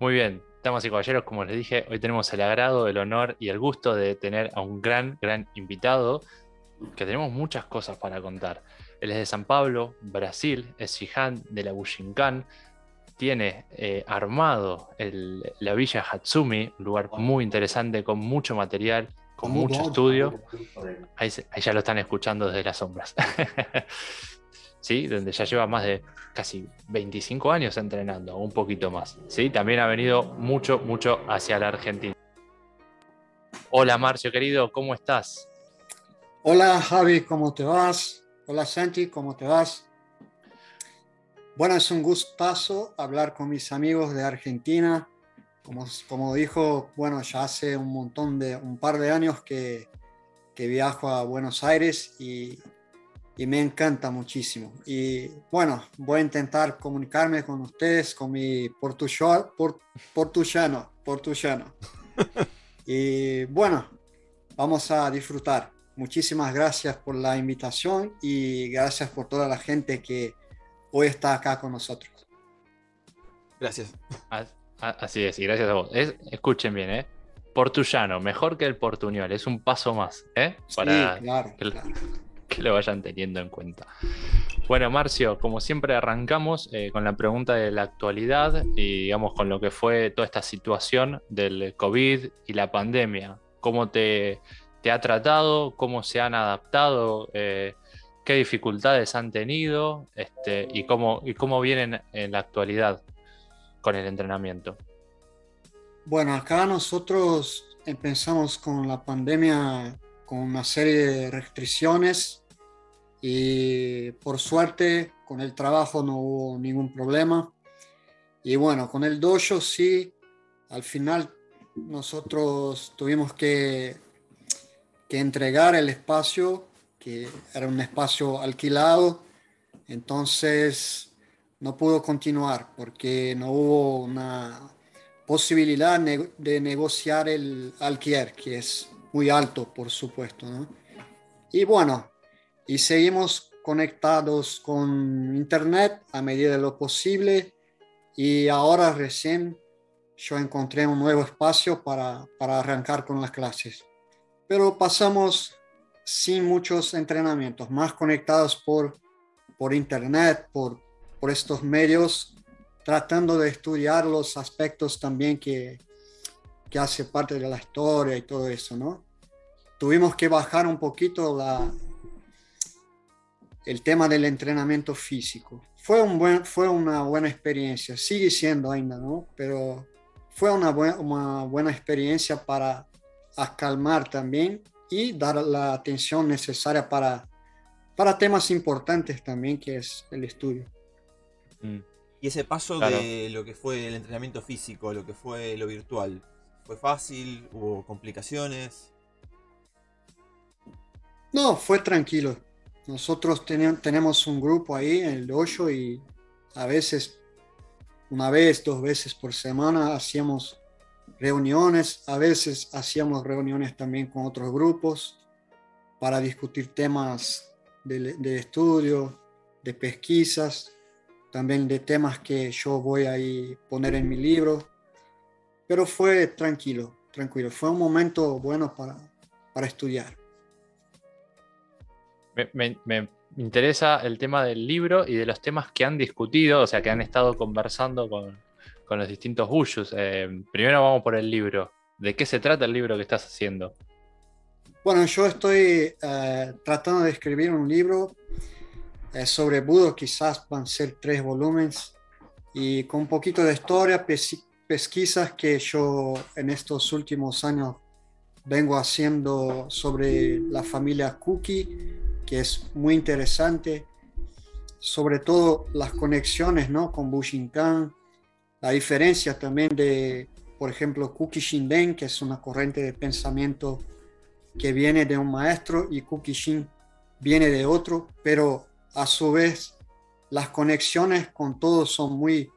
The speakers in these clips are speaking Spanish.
Muy bien, damas y caballeros, como les dije, hoy tenemos el agrado, el honor y el gusto de tener a un gran, gran invitado, que tenemos muchas cosas para contar. Él es de San Pablo, Brasil, es Shihan de la Bushinkan, tiene eh, armado la villa Hatsumi, un lugar muy interesante con mucho material, con mucho estudio. Ahí, ahí ya lo están escuchando desde las sombras. ¿sí? donde ya lleva más de casi 25 años entrenando, un poquito más. ¿sí? También ha venido mucho, mucho hacia la Argentina. Hola Marcio, querido, ¿cómo estás? Hola Javi, ¿cómo te vas? Hola Santi, ¿cómo te vas? Bueno, es un gustazo hablar con mis amigos de Argentina. Como, como dijo, bueno, ya hace un montón de, un par de años que, que viajo a Buenos Aires y y me encanta muchísimo. Y bueno, voy a intentar comunicarme con ustedes con mi portugués, portuguano, portuguano. y bueno, vamos a disfrutar. Muchísimas gracias por la invitación y gracias por toda la gente que hoy está acá con nosotros. Gracias. Así es, y gracias a vos. escuchen bien, ¿eh? Portullano, mejor que el portuñol, es un paso más, ¿eh? Para sí, claro, claro que lo vayan teniendo en cuenta. Bueno, Marcio, como siempre arrancamos eh, con la pregunta de la actualidad y digamos con lo que fue toda esta situación del COVID y la pandemia. ¿Cómo te, ha tratado? ¿Cómo se han adaptado? Eh, ¿Qué dificultades han tenido? Este, y, cómo, ¿Y cómo vienen en la actualidad con el entrenamiento? Bueno, acá nosotros empezamos con la pandemia con una serie de restricciones y por suerte con el trabajo no hubo ningún problema. Y bueno, con el dojo sí, al final nosotros tuvimos que, que entregar el espacio, que era un espacio alquilado, entonces no pudo continuar porque no hubo una posibilidad de negociar el alquiler, que es muy alto, por supuesto. Y bueno, y seguimos conectados con Internet a medida de lo posible y ahora recién yo encontré un nuevo espacio para, para arrancar con las clases. Pero pasamos sin muchos entrenamientos, más conectados por, por Internet, por, por estos medios, tratando de estudiar los aspectos también que, que hace parte de la historia y todo eso, ¿no? Tuvimos que bajar un poquito la, el tema del entrenamiento físico. Fue, un buen, fue una buena experiencia, sigue siendo ainda, ¿no? Pero fue una, una buena experiencia para acalmar también y dar la atención necesaria para, para temas importantes también, que es el estudio. Mm. Y ese paso de lo que fue el entrenamiento físico, lo que fue lo virtual, ¿fue fácil? ¿Hubo complicaciones? No, fue tranquilo. Nosotros tenemos un grupo ahí en el dojo y a veces, una vez, dos veces por semana, hacíamos reuniones, a veces hacíamos reuniones también con otros grupos para discutir temas de, estudio, de pesquisas, también de temas que yo voy a poner en mi libro. Pero fue tranquilo, tranquilo. Fue un momento bueno para, para estudiar me, interesa el tema del libro y de los temas que han discutido, o sea, que han estado conversando con, los distintos Bushus. Eh, primero vamos por el libro. ¿De qué se trata el libro que estás haciendo? Bueno, yo estoy eh, tratando de escribir un libro eh, sobre Budo, quizás van a ser tres volúmenes, y con un poquito de historia, pesquisas que yo en estos últimos años vengo haciendo sobre la familia Cookie que es muy interesante, sobre todo las conexiones ¿no? con Bushinkan, la diferencia también de, por ejemplo, Kuki Shinden, que es una corriente de pensamiento que viene de un maestro, y Kuki Shin viene de otro, pero a su vez las conexiones con todos son muy,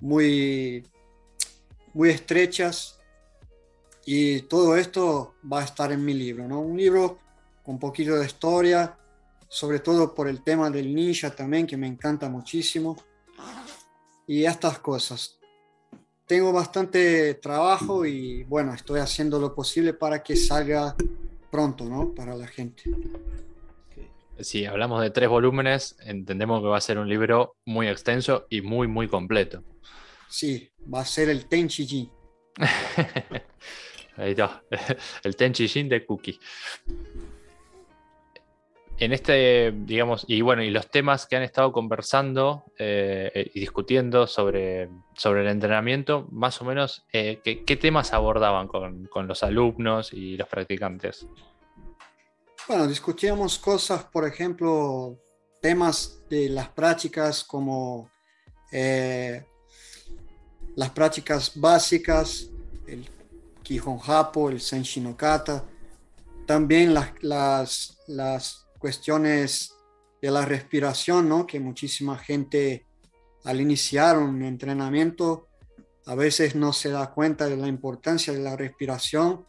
muy, muy estrechas y todo esto va a estar en mi libro, ¿no? Un libro un poquito de historia, sobre todo por el tema del ninja también, que me encanta muchísimo. Y estas cosas. tengo bastante trabajo y bueno, estoy haciendo lo posible para que salga pronto, ¿no? Para la gente. Si hablamos de tres volúmenes, entendemos que va a ser un libro muy extenso y muy, muy completo. Sí, va a ser el Tenchi Ahí está, el Tenchi de Cookie en este, digamos, y bueno, y los temas que han estado conversando eh, y discutiendo sobre, sobre el entrenamiento, más o menos, eh, ¿qué, temas abordaban con, los alumnos y los practicantes? Bueno, discutíamos cosas, por ejemplo, temas de las prácticas como eh, las prácticas básicas, el Kihon Hapo, el Senshin Kata, también las, las cuestiones de la respiración, ¿no? Que muchísima gente al iniciar un entrenamiento a veces no se da cuenta de la importancia de la respiración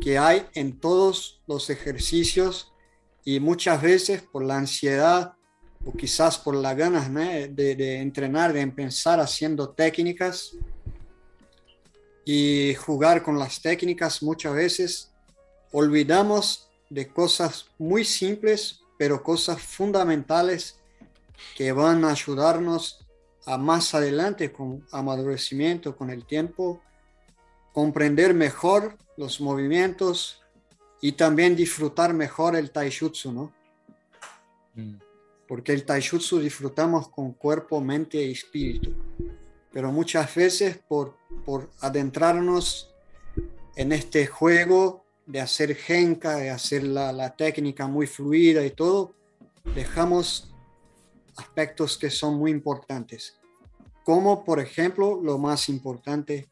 que hay en todos los ejercicios y muchas veces por la ansiedad o quizás por las ganas de, de, entrenar, de empezar haciendo técnicas y jugar con las técnicas, muchas veces olvidamos de cosas muy simples, pero cosas fundamentales que van a ayudarnos a más adelante con amadurecimiento, con el tiempo, comprender mejor los movimientos y también disfrutar mejor el taijutsu, ¿no? Mm. Porque el taijutsu disfrutamos con cuerpo, mente y espíritu. Pero muchas veces por, por adentrarnos en este juego de hacer genka, de hacer la, técnica muy fluida y todo, dejamos aspectos que son muy importantes. Como por ejemplo lo más importante,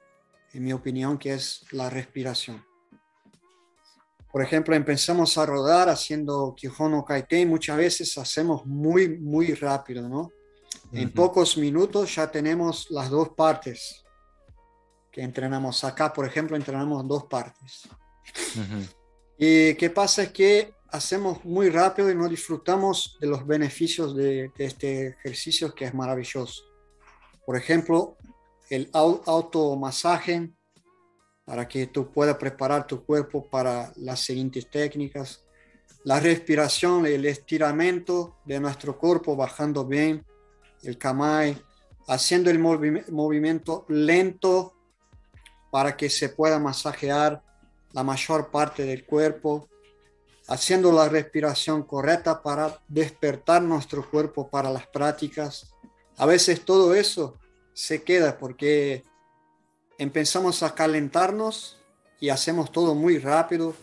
en mi opinión, que es la respiración. Por ejemplo, empezamos a rodar haciendo Kihono Kaiten, muchas veces hacemos muy, muy rápido, ¿no? En pocos minutos ya tenemos las dos partes que entrenamos. Acá, por ejemplo, entrenamos dos partes. Y qué pasa es que hacemos muy rápido y no disfrutamos de los beneficios de, este ejercicio que es maravilloso. Por ejemplo, el automasaje para que tú puedas preparar tu cuerpo para las siguientes técnicas. La respiración, el estiramiento de nuestro cuerpo bajando bien, el kamai, haciendo el movimiento lento para que se pueda masajear la mayor parte del cuerpo, haciendo la respiración correcta para despertar nuestro cuerpo para las prácticas. A veces todo eso se queda porque empezamos a calentarnos y hacemos todo muy rápido.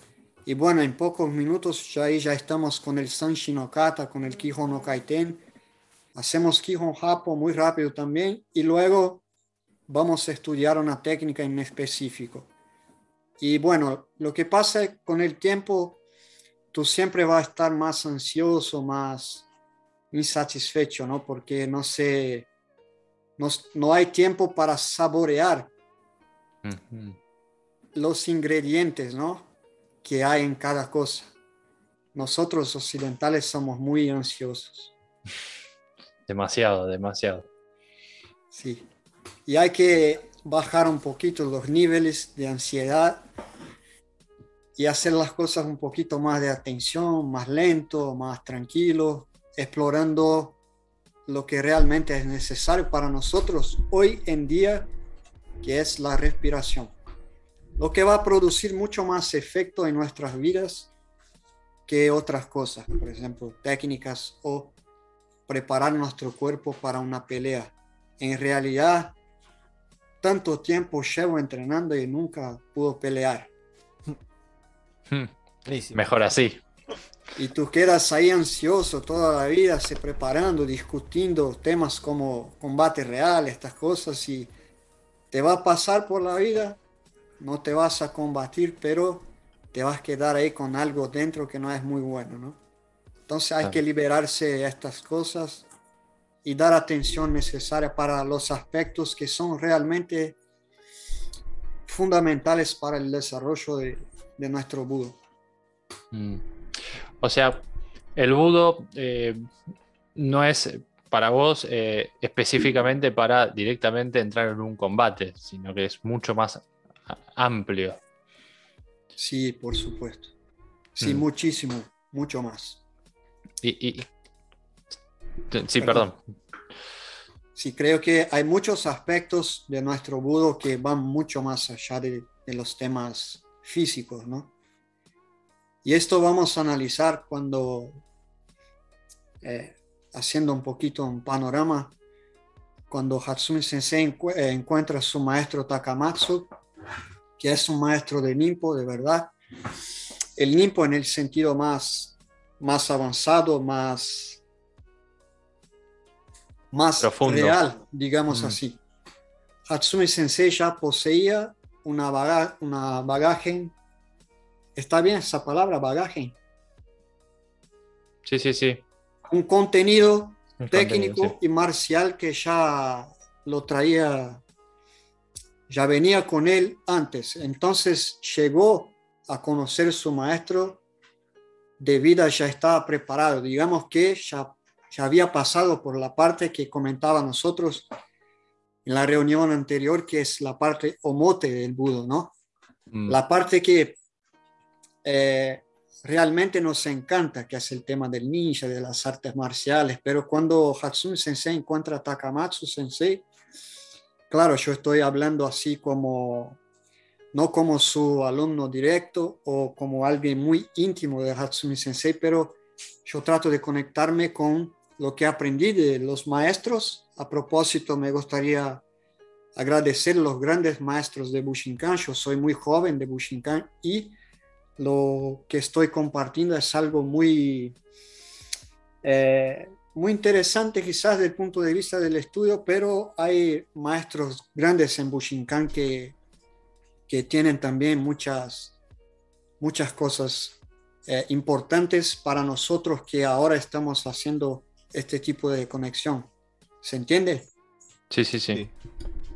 Y bueno, en pocos minutos ya ahí ya estamos con el Kata, con el Kihon no Kaiten. Hacemos Kihon Hapo muy rápido también y luego vamos a estudiar una técnica en específico. Y bueno, lo que pasa con el tiempo, tú siempre vas a estar más ansioso, más insatisfecho, ¿no? Porque no sé, no, no hay tiempo para saborear los ingredientes, ¿no? Que hay en cada cosa. Nosotros occidentales somos muy ansiosos. Demasiado, demasiado. Sí. Y hay que bajar un poquito los niveles de ansiedad y hacer las cosas un poquito más de atención, más lento, más tranquilo, explorando lo que realmente es necesario para nosotros hoy en día, que es la respiración. Lo que va a producir mucho más efecto en nuestras vidas que otras cosas, por ejemplo, técnicas o preparar nuestro cuerpo para una pelea. En realidad, tanto tiempo llevo entrenando y nunca pudo pelear. Hmm. Mejor así. Y tú quedas ahí ansioso toda la vida, se preparando, discutiendo temas como combate real, estas cosas, y te va a pasar por la vida, no te vas a combatir, pero te vas a quedar ahí con algo dentro que no es muy bueno, ¿no? Entonces hay que liberarse de estas cosas y dar atención necesaria para los aspectos que son realmente fundamentales para el desarrollo de, nuestro budo. Mm. O sea, el budo eh, no es para vos eh, específicamente para directamente entrar en un combate, sino que es mucho más amplio. Sí, por supuesto. Sí, mm. muchísimo, mucho más. Y, sí, perdón. Sí, creo que hay muchos aspectos de nuestro budo que van mucho más allá de, los temas físicos, ¿no? Y esto vamos a analizar cuando, eh, haciendo un poquito un panorama, cuando Hatsumi Sensei eh, encuentra a su maestro Takamatsu, que es un maestro de Nimpo, de verdad. El Nimpo en el sentido más, más avanzado, más más real, digamos mm. así. Hatsumi Sensei ya poseía una, una bagaje. ¿Está bien esa palabra, bagaje? Sí, sí, sí. Un contenido técnico y marcial que ya lo traía, ya venía con él antes. Entonces llegó a conocer su maestro de vida, ya estaba preparado. Digamos que ya ya había pasado por la parte que comentaba nosotros en la reunión anterior, que es la parte omote del budo, ¿no? Mm. La parte que eh, realmente nos encanta, que es el tema del ninja, de las artes marciales, pero cuando Hatsune Sensei encuentra a Takamatsu Sensei, claro, yo estoy hablando así como, no como su alumno directo o como alguien muy íntimo de Hatsune Sensei, pero yo trato de conectarme con lo que aprendí de los maestros. A propósito, me gustaría agradecer a los grandes maestros de Bushinkan. Yo soy muy joven de Bushinkan y lo que estoy compartiendo es algo muy, eh, muy interesante quizás desde el punto de vista del estudio, pero hay maestros grandes en Bushinkan que, que tienen también muchas, muchas cosas eh, importantes para nosotros que ahora estamos haciendo este tipo de conexión. ¿Se entiende? Sí, sí, sí.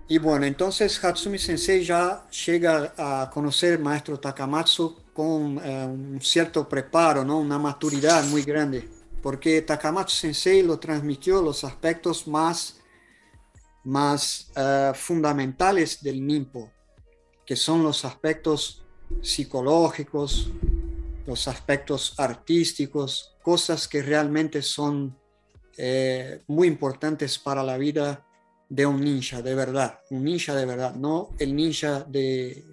Y bueno, entonces Hatsumi Sensei ya llega a conocer al maestro Takamatsu con eh, un cierto preparo, ¿no? una maturidad muy grande, porque Takamatsu Sensei lo transmitió los aspectos más, más eh, fundamentales del Nimpo, que son los aspectos psicológicos, los aspectos artísticos, cosas que realmente son eh, muy importantes para la vida de un ninja, de verdad, un ninja de verdad, no el ninja de,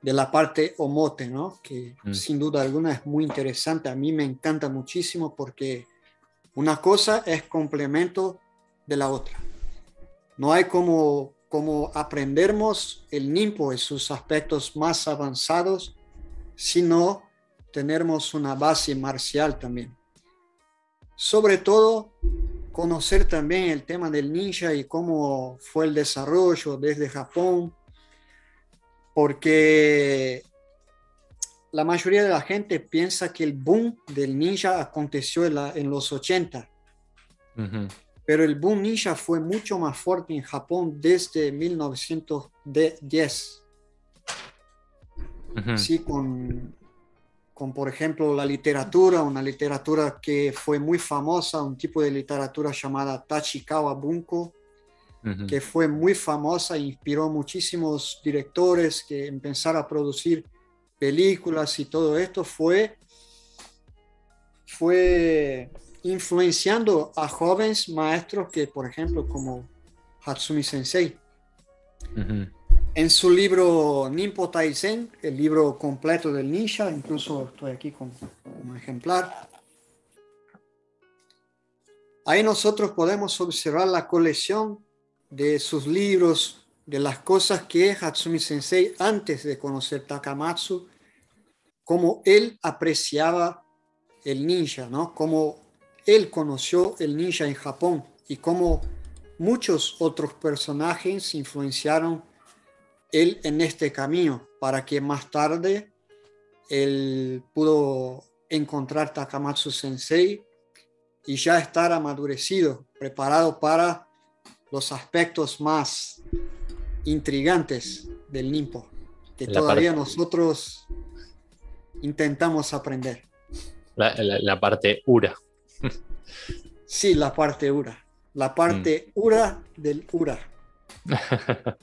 de la parte omote, ¿no? que mm. sin duda alguna es muy interesante, a mí me encanta muchísimo porque una cosa es complemento de la otra. No hay como, como aprendernos el nimpo en sus aspectos más avanzados, sino tenemos una base marcial también. Sobre todo, conocer también el tema del ninja y cómo fue el desarrollo desde Japón, porque la mayoría de la gente piensa que el boom del ninja aconteció en, los 80. Pero el boom ninja fue mucho más fuerte en Japón desde 1910. Sí, con con, por ejemplo, la literatura, una literatura que fue muy famosa, un tipo de literatura llamada Tachikawa Bunko, que fue muy famosa e inspiró muchísimos directores que empezaron a producir películas y todo esto, fue, fue influenciando a jóvenes maestros que, por ejemplo, como Hatsumi Sensei. En su libro Nimpo Taizen, el libro completo del ninja, incluso estoy aquí con un ejemplar. Ahí nosotros podemos observar la colección de sus libros, de las cosas que Hatsumi Sensei, antes de conocer Takamatsu, cómo él apreciaba el ninja, ¿no? Cómo él conoció el ninja en Japón y cómo muchos otros personajes influenciaron él en este camino para que más tarde él pudo encontrar Takamatsu Sensei y ya estar amadurecido, preparado para los aspectos más intrigantes del Nimpo, que todavía nosotros intentamos aprender. La, parte Ura. Sí, la parte Ura. La parte mm. Ura del Ura.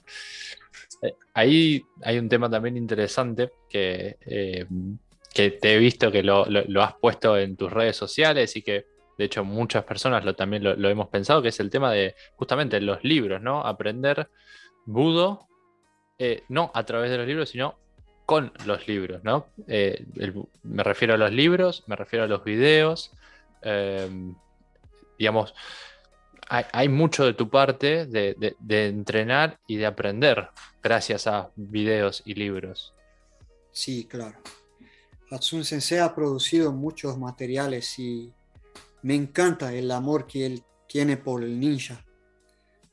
Eh, ahí hay un tema también interesante que, eh, que te he visto que lo, has puesto en tus redes sociales y que de hecho muchas personas lo, también lo, hemos pensado, que es el tema de justamente los libros, ¿no? Aprender budo, eh, no a través de los libros, sino con los libros, ¿no? me refiero a los libros, me refiero a los videos, digamos, hay, mucho de tu parte de, entrenar y de aprender gracias a videos y libros. Sí, claro. Hatsune Sensei ha producido muchos materiales y me encanta el amor que él tiene por el ninja.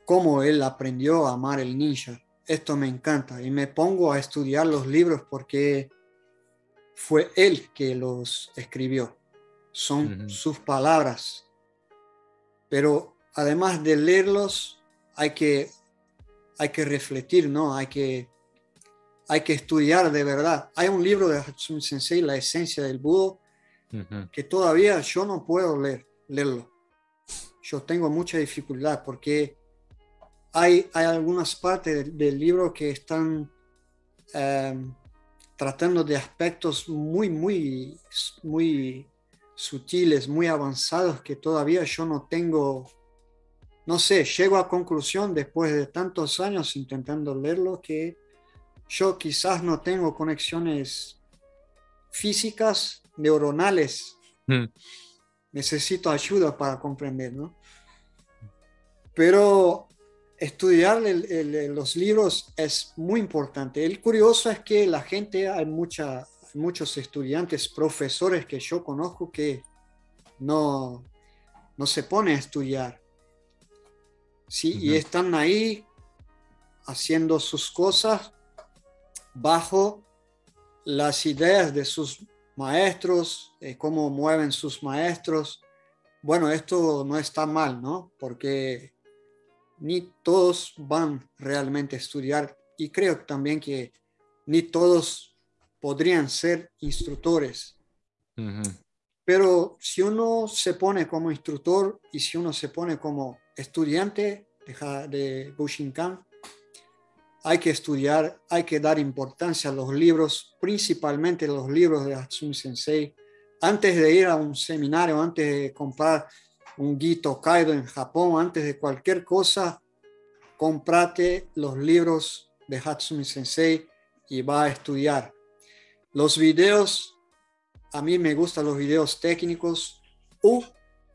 Cómo él aprendió a amar el ninja. Esto me encanta y me pongo a estudiar los libros porque fue él que los escribió. Son sus palabras. Pero además de leerlos, hay que, hay que refletir, ¿no? Hay que, hay que estudiar de verdad. Hay un libro de Hatsune Sensei, La esencia del Budo, que todavía yo no puedo leer, leerlo. Yo tengo mucha dificultad porque hay, hay algunas partes del, libro que están em, tratando de aspectos muy, muy, muy sutiles, muy avanzados que todavía yo no tengo no sé, llego a conclusión después de tantos años intentando leerlo que yo quizás no tengo conexiones físicas, neuronales. Hmm. Necesito ayuda para comprender, ¿no? Pero estudiar los libros es muy importante. El curioso es que la gente, hay, mucha, muchos estudiantes, profesores que yo conozco que no, no se pone a estudiar ¿sí? Y están ahí haciendo sus cosas bajo las ideas de sus maestros, eh, cómo mueven sus maestros. Bueno, esto no está mal, ¿no? Porque ni todos van realmente a estudiar y creo también que ni todos podrían ser instructores. Pero si uno se pone como instructor y si uno se pone como estudiante de, de Bushinkan, hay que estudiar, hay que dar importancia a los libros, principalmente los libros de Hatsune Sensei. Antes de ir a un seminario, antes de comprar un Gito Kaido en Japón, antes de cualquier cosa, comprate los libros de Hatsune Sensei y va a estudiar. Los videos, a mí me gustan los videos técnicos o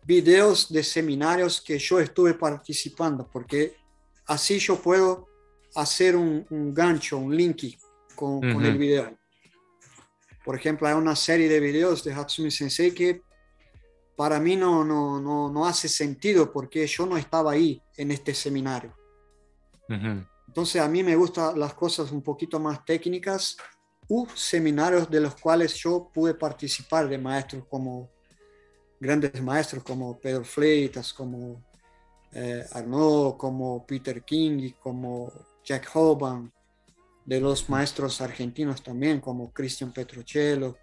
videos de seminarios que yo estuve participando, porque así yo puedo hacer un, gancho, un link con, el video. Por ejemplo, hay una serie de videos de Hatsumi Sensei que para mí no, no, no, no hace sentido porque yo no estaba ahí en este seminario. Entonces a mí me gustan las cosas un poquito más técnicas u seminarios de los cuales yo pude participar de maestros como grandes maestros como Pedro Fleitas, como eh, Arnaud, como Peter King y como Jack Hoban, de los maestros argentinos también, como Cristian Petrocello,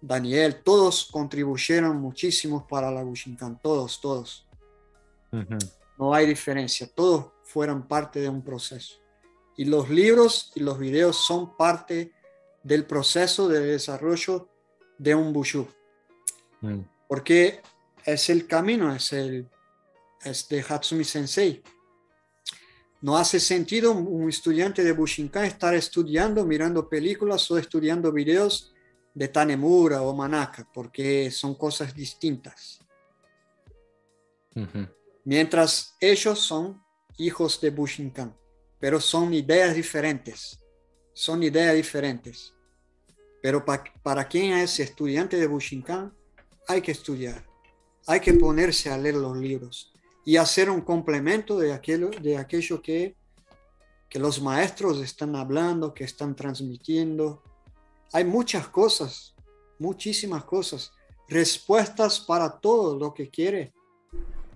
Daniel, todos contribuyeron muchísimo para la Bushinkan, todos, todos. No hay diferencia, todos fueron parte de un proceso. Y los libros y los videos son parte del proceso de desarrollo de un Bushu. Mm porque es el camino, es, el, es de Hatsumi Sensei. No hace sentido un estudiante de Bushinkan estar estudiando, mirando películas o estudiando videos de Tanemura o Manaka, porque son cosas distintas. Mientras ellos son hijos de Bushinkan, pero son ideas diferentes. Son ideas diferentes. Pero para quien es estudiante de Bushinkan, hay que estudiar, hay que ponerse a leer los libros y hacer un complemento de aquello, de aquello que, que los maestros están hablando, que están transmitiendo. Hay muchas cosas, muchísimas cosas, respuestas para todo lo que quiere.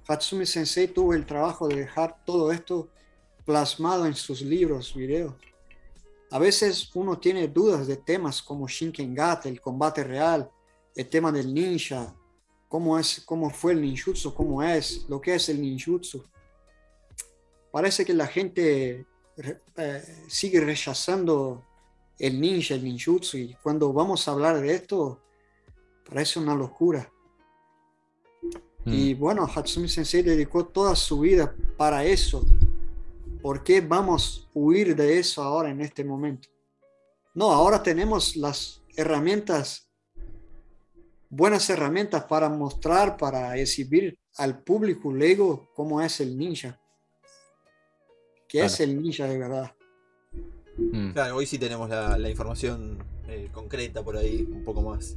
Fatsumi Sensei tuvo el trabajo de dejar todo esto plasmado en sus libros, videos. A veces uno tiene dudas de temas como Shinkengate, el combate real, el tema del ninja, cómo, es, cómo fue el ninjutsu, cómo es, lo que es el ninjutsu. Parece que la gente eh, sigue rechazando el ninja, el ninjutsu, y cuando vamos a hablar de esto, parece una locura. Y mm. bueno, Hatsumi Sensei dedicó toda su vida para eso. ¿Por qué vamos a huir de eso ahora en este momento? No, ahora tenemos las herramientas, buenas herramientas para mostrar, para exhibir al público luego cómo es el ninja. ¿Qué es el ninja de verdad? Mm. Claro, hoy sí tenemos la, información eh, concreta por ahí, un poco más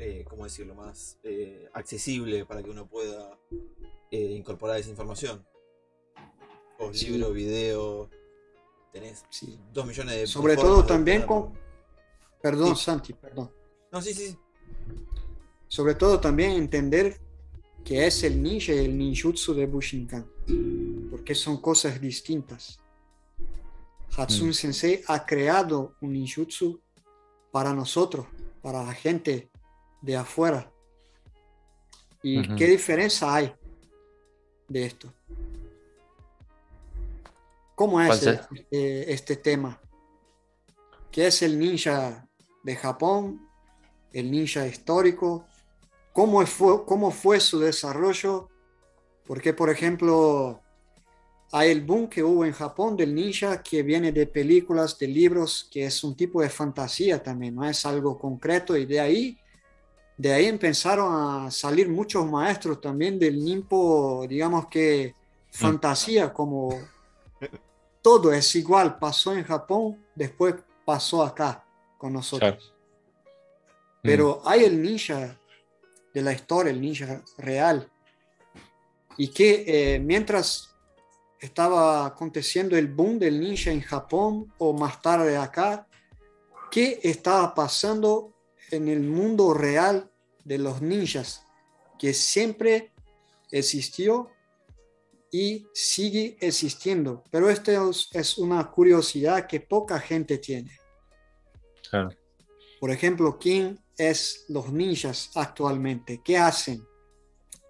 eh, ¿cómo decirlo?, más eh, accesible para que uno pueda eh, incorporar esa información. Post libro, video, tenés dos millones de... Sobre todo también con... Perdón, Santi, perdón. No, sí, sí. Sobre todo también entender que es el ninja y el ninjutsu de Bushinkan, porque son cosas distintas. Hatsune mm. Sensei ha creado un ninjutsu para nosotros, para la gente de afuera. ¿Y qué diferencia hay de esto? ¿Cómo es este, este, tema? ¿Qué es el ninja de Japón? ¿El ninja histórico? ¿Cómo fue, cómo fue su desarrollo? Porque, por ejemplo, hay el boom que hubo en Japón del ninja que viene de películas, de libros, que es un tipo de fantasía también, no es algo concreto y de ahí de ahí empezaron a salir muchos maestros también del NIMPO, digamos que fantasía, como todo es igual, pasó en Japón, después pasó acá con nosotros. Pero mm. hay el ninja de la historia, el ninja real, y que eh, mientras estaba aconteciendo el boom del ninja en Japón o más tarde acá, ¿qué estaba pasando en el mundo real de los ninjas que siempre existió y sigue existiendo. Pero esto es una curiosidad que poca gente tiene. Por ejemplo, ¿quién es los ninjas actualmente? ¿Qué hacen?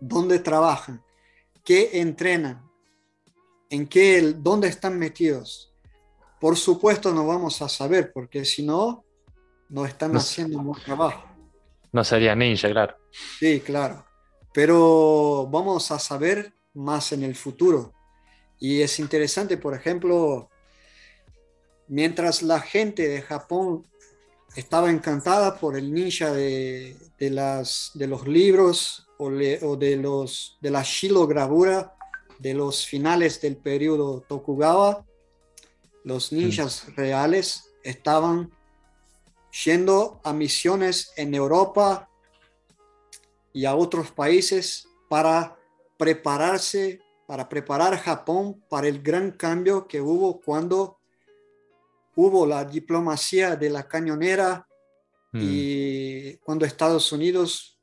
¿Dónde trabajan? ¿Qué entrenan? ¿En qué, dónde están metidos? Por supuesto no vamos a saber, porque si no, no están haciendo un buen trabajo. No sería ninja, claro. Sí, claro. Pero vamos a saber más en el futuro. Y es interesante, por ejemplo, mientras la gente de Japón estaba encantada por el ninja de, las, de los libros o, de, los, de la shilogravura de los finales del periodo Tokugawa, los ninjas mm. reales estaban yendo a misiones en Europa y a otros países para prepararse, para preparar Japón para el gran cambio que hubo cuando hubo la diplomacia de la cañonera y mm. cuando Estados Unidos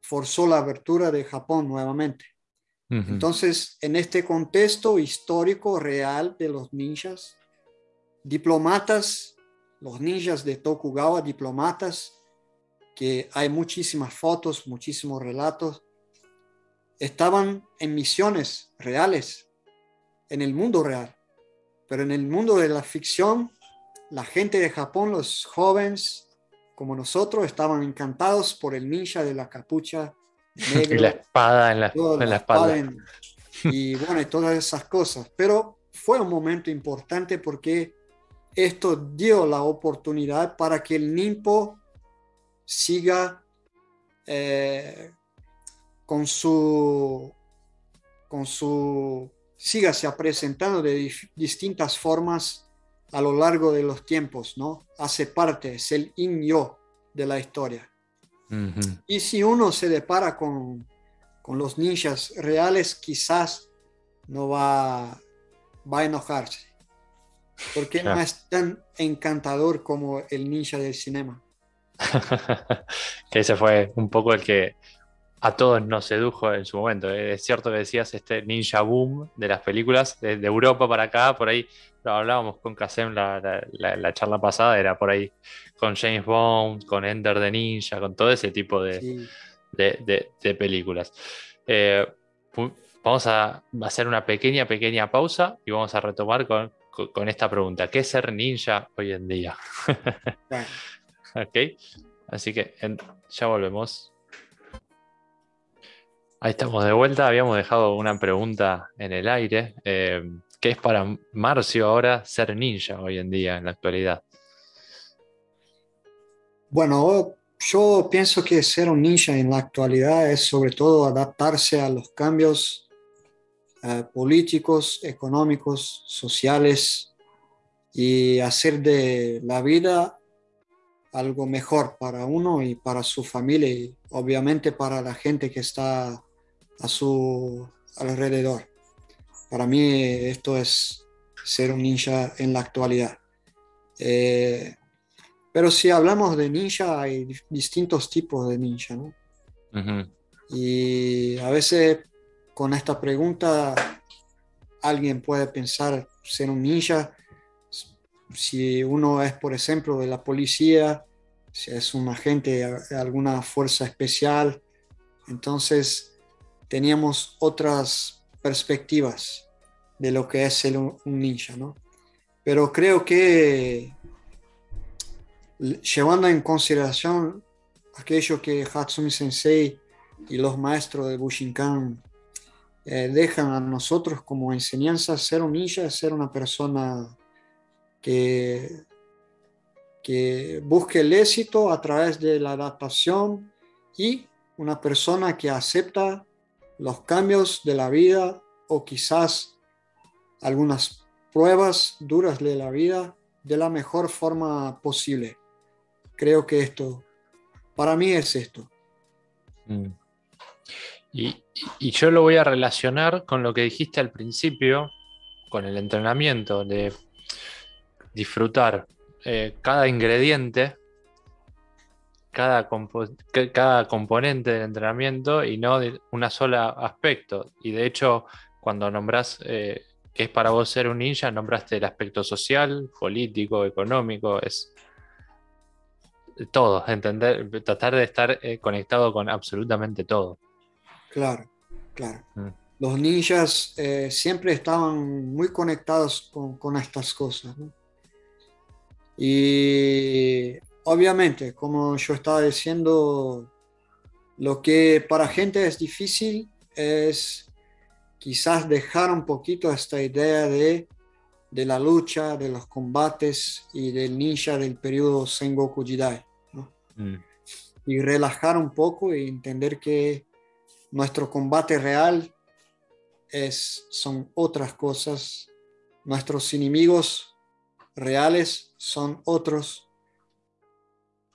forzó la abertura de Japón nuevamente. Entonces, en este contexto histórico real de los ninjas, diplomatas los ninjas de Tokugawa, diplomatas, que hay muchísimas fotos, muchísimos relatos, estaban en misiones reales, en el mundo real. Pero en el mundo de la ficción, la gente de Japón, los jóvenes como nosotros, estaban encantados por el ninja de la capucha negra. y la espada en la, espalda. y bueno, y todas esas cosas. Pero fue un momento importante porque esto dio la oportunidad para que el NIMPO siga eh, con su con su siga se presentando de distintas formas a lo largo de los tiempos, ¿no? Hace parte, es el in-yo de la historia. Y si uno se depara con, con, los ninjas reales, quizás no va, va a enojarse porque no es tan encantador como el ninja del cinema. que ese fue un poco el que a todos nos sedujo en su momento. ¿eh? Es cierto que decías este ninja boom de las películas de, Europa para acá, por ahí lo hablábamos con Kasem la, la, charla pasada, era por ahí con James Bond, con Ender the Ninja, con todo ese tipo de, de, películas. Eh, vamos a hacer una pequeña, pequeña pausa y vamos a retomar con, esta pregunta. ¿Qué es ser ninja hoy en día? ok, así que ya volvemos. Ahí estamos de vuelta. Habíamos dejado una pregunta en el aire. Eh, ¿Qué es para Marcio ahora ser ninja hoy en día, en la actualidad? Bueno, yo pienso que ser un ninja en la actualidad es sobre todo adaptarse a los cambios eh, políticos, económicos, sociales y hacer de la vida algo mejor para uno y para su familia y obviamente para la gente que está a su alrededor. Para mí esto es ser un ninja en la actualidad. Eh, pero si hablamos de ninja, hay distintos tipos de ninja, ¿no? Y a veces con esta pregunta alguien puede pensar ser un ninja si uno es, por ejemplo, de la policía, si es un agente de alguna fuerza especial, entonces teníamos otras perspectivas de lo que es ser un ninja, ¿no? Pero creo que llevando en consideración aquello que Hatsumi Sensei y los maestros de Bushinkan eh, dejan a nosotros como enseñanza, ser un ninja es ser una persona que, que busque el éxito a través de la adaptación y una persona que acepta los cambios de la vida o quizás algunas pruebas duras de la vida de la mejor forma posible creo que esto, para mí es esto. Mm. Y, yo lo voy a relacionar con lo que dijiste al principio, con el entrenamiento, de disfrutar eh, cada ingrediente, cada, cada, componente del entrenamiento y no de una sola aspecto. Y de hecho, cuando nombras eh, que es para vos ser un ninja, nombraste el aspecto social, político, económico, es todo, entender, tratar de estar eh, conectado con absolutamente todo. Claro, claro. Mm. Los ninjas eh, siempre estaban muy conectados con, estas cosas. Y obviamente, como yo estaba diciendo, lo que para gente es difícil es quizás dejar un poquito esta idea de, de la lucha, de los combates y del ninja del periodo Sengoku Jidai. Mm. Y relajar un poco y entender que nuestro combate real es, son otras cosas. Nuestros enemigos reales son otros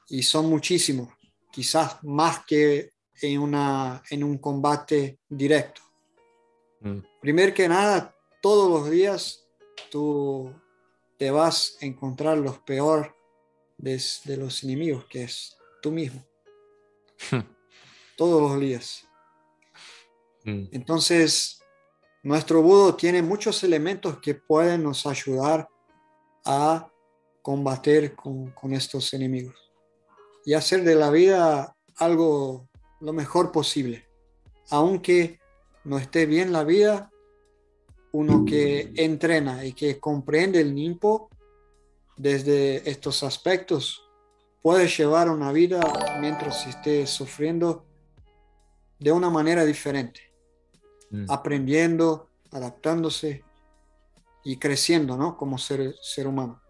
y son muchísimos, quizás más que en, una, en un combate directo. Mm. Primero que nada, todos los días tú te vas a encontrar los peor de, los enemigos, que es tú mismo. Todos los días. Mm. Entonces, nuestro budo tiene muchos elementos que pueden nos ayudar a combatir con, con, estos enemigos y hacer de la vida algo lo mejor posible. Aunque no esté bien la vida, uno que entrena y que comprende el NIMPO desde estos aspectos, puede llevar una vida mientras esté sufriendo de una manera diferente, mm. aprendiendo, adaptándose y creciendo, ¿no? Como ser, ser humano.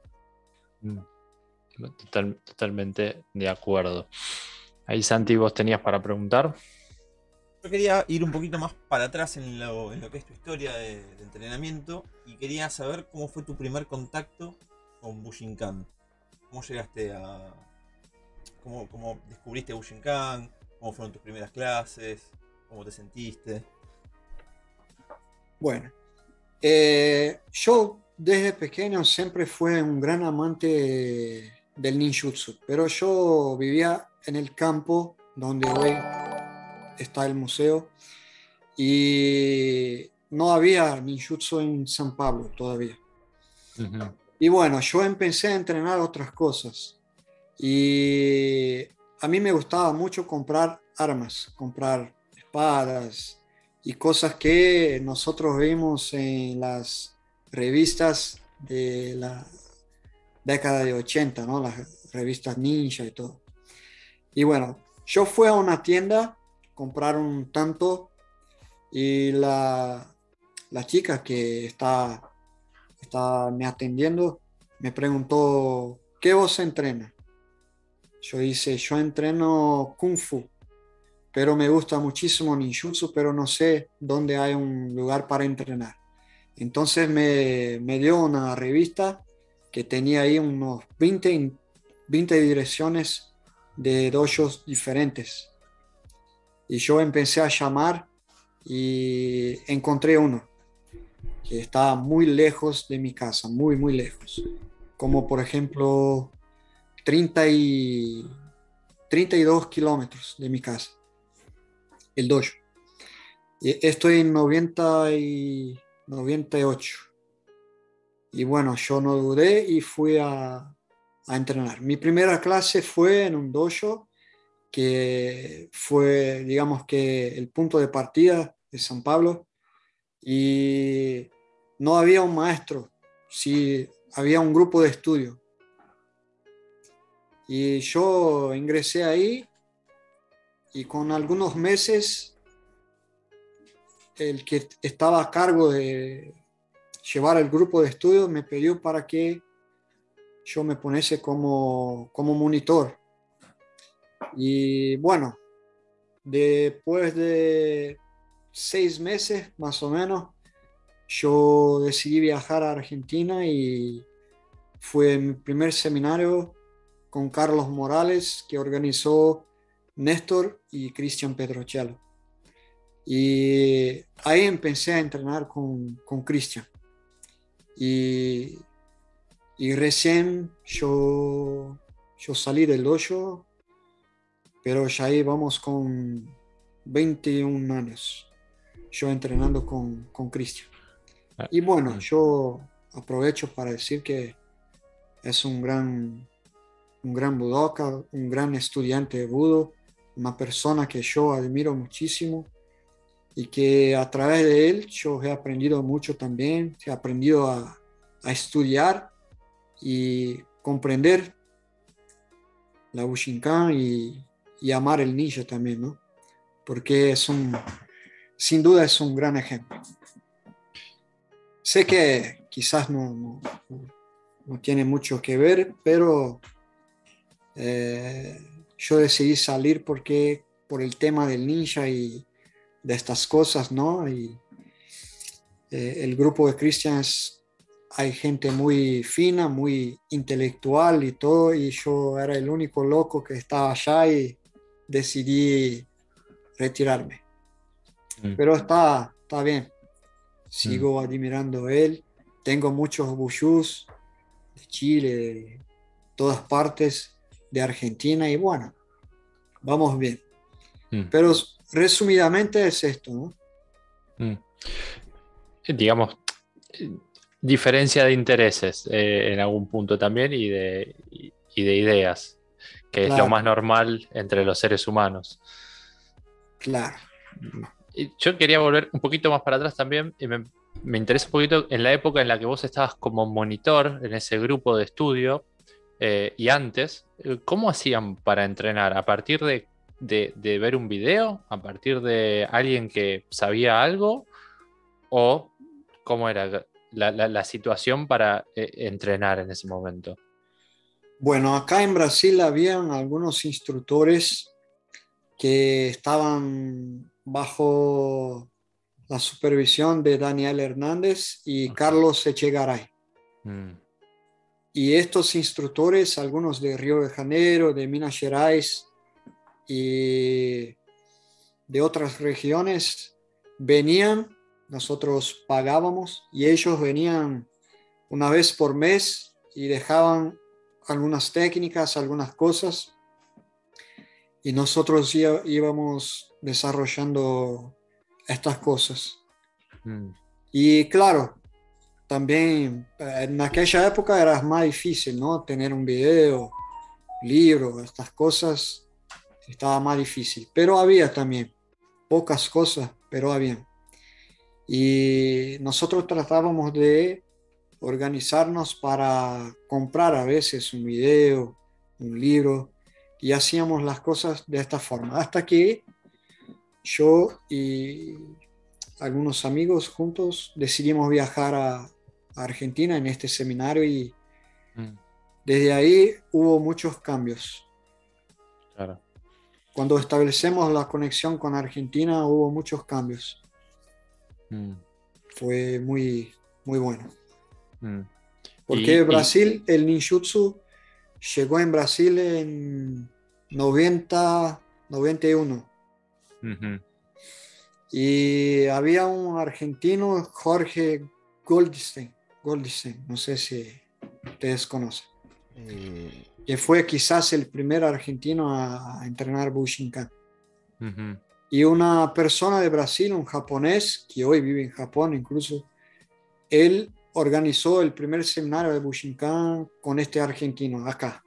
Mm. Totalmente de acuerdo. Ahí Santi, vos tenías para preguntar. Yo quería ir un poquito más para atrás en lo, que es tu historia de, de, entrenamiento y quería saber cómo fue tu primer contacto con Bushinkan? ¿Cómo llegaste a. ¿Cómo, cómo descubriste Bushinkan? ¿Cómo fueron tus primeras clases? ¿Cómo te sentiste? Bueno, eh, yo desde pequeño siempre fui un gran amante del ninjutsu, pero yo vivía en el campo donde hoy está el museo y no había ninjutsu en San Pablo todavía. Y bueno, yo empecé a entrenar otras cosas. Y a mí me gustaba mucho comprar armas, comprar espadas y cosas que nosotros vimos en las revistas de la década de 80, ¿no? Las revistas ninja y todo. Y bueno, yo fui a una tienda, comprar un tanto y la, la chica que está, está me atendiendo me preguntó, ¿qué vos entrena? Yo dice, yo entreno Kung Fu, pero me gusta muchísimo ninjutsu, pero no sé dónde hay un lugar para entrenar. Entonces me, me dio una revista tenía ahí unos 20, 20 direcciones de dojos diferentes. Y yo empecé a llamar y encontré uno que estaba muy lejos de mi casa, muy, muy lejos. Como por ejemplo 30 y 32 kilómetros de mi casa, el dojo. Y estoy en 90 y 98. Y bueno, yo no dudé y fui a, a entrenar. Mi primera clase fue en un dojo que fue, digamos que, el punto de partida de San Pablo. Y no había un maestro, sí había un grupo de estudio. Y yo ingresé ahí y con algunos meses el que estaba a cargo de llevar el grupo de estudio me pidió para que yo me poniese como, como monitor. Y bueno, después de seis meses más o menos, yo decidí viajar a Argentina y fue mi primer seminario con Carlos Morales que organizó Néstor y Cristian Pedrochelo. Y ahí empecé a entrenar con, con Cristian. Y, y, recién yo, yo salí del dojo, pero ya ahí vamos con 21 años, yo entrenando con, con Cristian. Ah, y bueno, yo aprovecho para decir que es un gran, un gran budoka, un gran estudiante de budo, una persona que yo admiro muchísimo y que a través de él yo he aprendido mucho también, he aprendido a, a estudiar y comprender la Bushinkan y, y, amar el ninja también, ¿no? Porque es un, sin duda es un gran ejemplo. Sé que quizás no, no, no tiene mucho que ver, pero eh, yo decidí salir porque por el tema del ninja y de estas cosas, ¿no? Y eh, el grupo de cristianos hay gente muy fina, muy intelectual y todo, y yo era el único loco que estaba allá y decidí retirarme. Mm. Pero está, está bien, sigo mm. admirando él, tengo muchos bushus de Chile, de todas partes, de Argentina, y bueno, vamos bien. Mm. Pero resumidamente es esto, ¿no? Mm. Digamos, diferencia de intereses eh, en algún punto también y de, de ideas, que es lo más normal entre los seres humanos. Claro. Yo quería volver un poquito más para atrás también y me, interesa un poquito en la época en la que vos estabas como monitor en ese grupo de estudio eh, y antes, eh, ¿cómo hacían para entrenar? ¿A partir de de, ver un video a partir de alguien que sabía algo o cómo era la, situación para eh, entrenar en ese momento? Bueno, acá en Brasil habían algunos instructores que estaban bajo la supervisión de Daniel Hernández y Carlos Echegaray. Mm. Y estos instructores, algunos de Río de Janeiro, de Minas Gerais, y de otras regiones venían, nosotros pagábamos y ellos venían una vez por mes y dejaban algunas técnicas, algunas cosas y nosotros íbamos desarrollando estas cosas. Mm. Y claro, también en aquella época era más difícil, ¿no? Tener un video, libro, estas cosas estaba más difícil, pero había también pocas cosas, pero había. Y nosotros tratábamos de organizarnos para comprar a veces un video, un libro, y hacíamos las cosas de esta forma, hasta que yo y algunos amigos juntos decidimos viajar a, Argentina en este seminario y mm. desde ahí hubo muchos cambios. Cuando establecemos la conexión con Argentina hubo muchos cambios. Mm. Fue muy, muy bueno. Mm. Porque Brasil, el ninjutsu llegó en Brasil en 90, 91. Y había un argentino, Jorge Goldstein, Goldstein no sé si ustedes conocen, eh, que fue quizás el primer argentino a, entrenar Bushinkan. Y una persona de Brasil, un japonés, que hoy vive en Japón incluso, él organizó el primer seminario de Bushinkan con este argentino acá.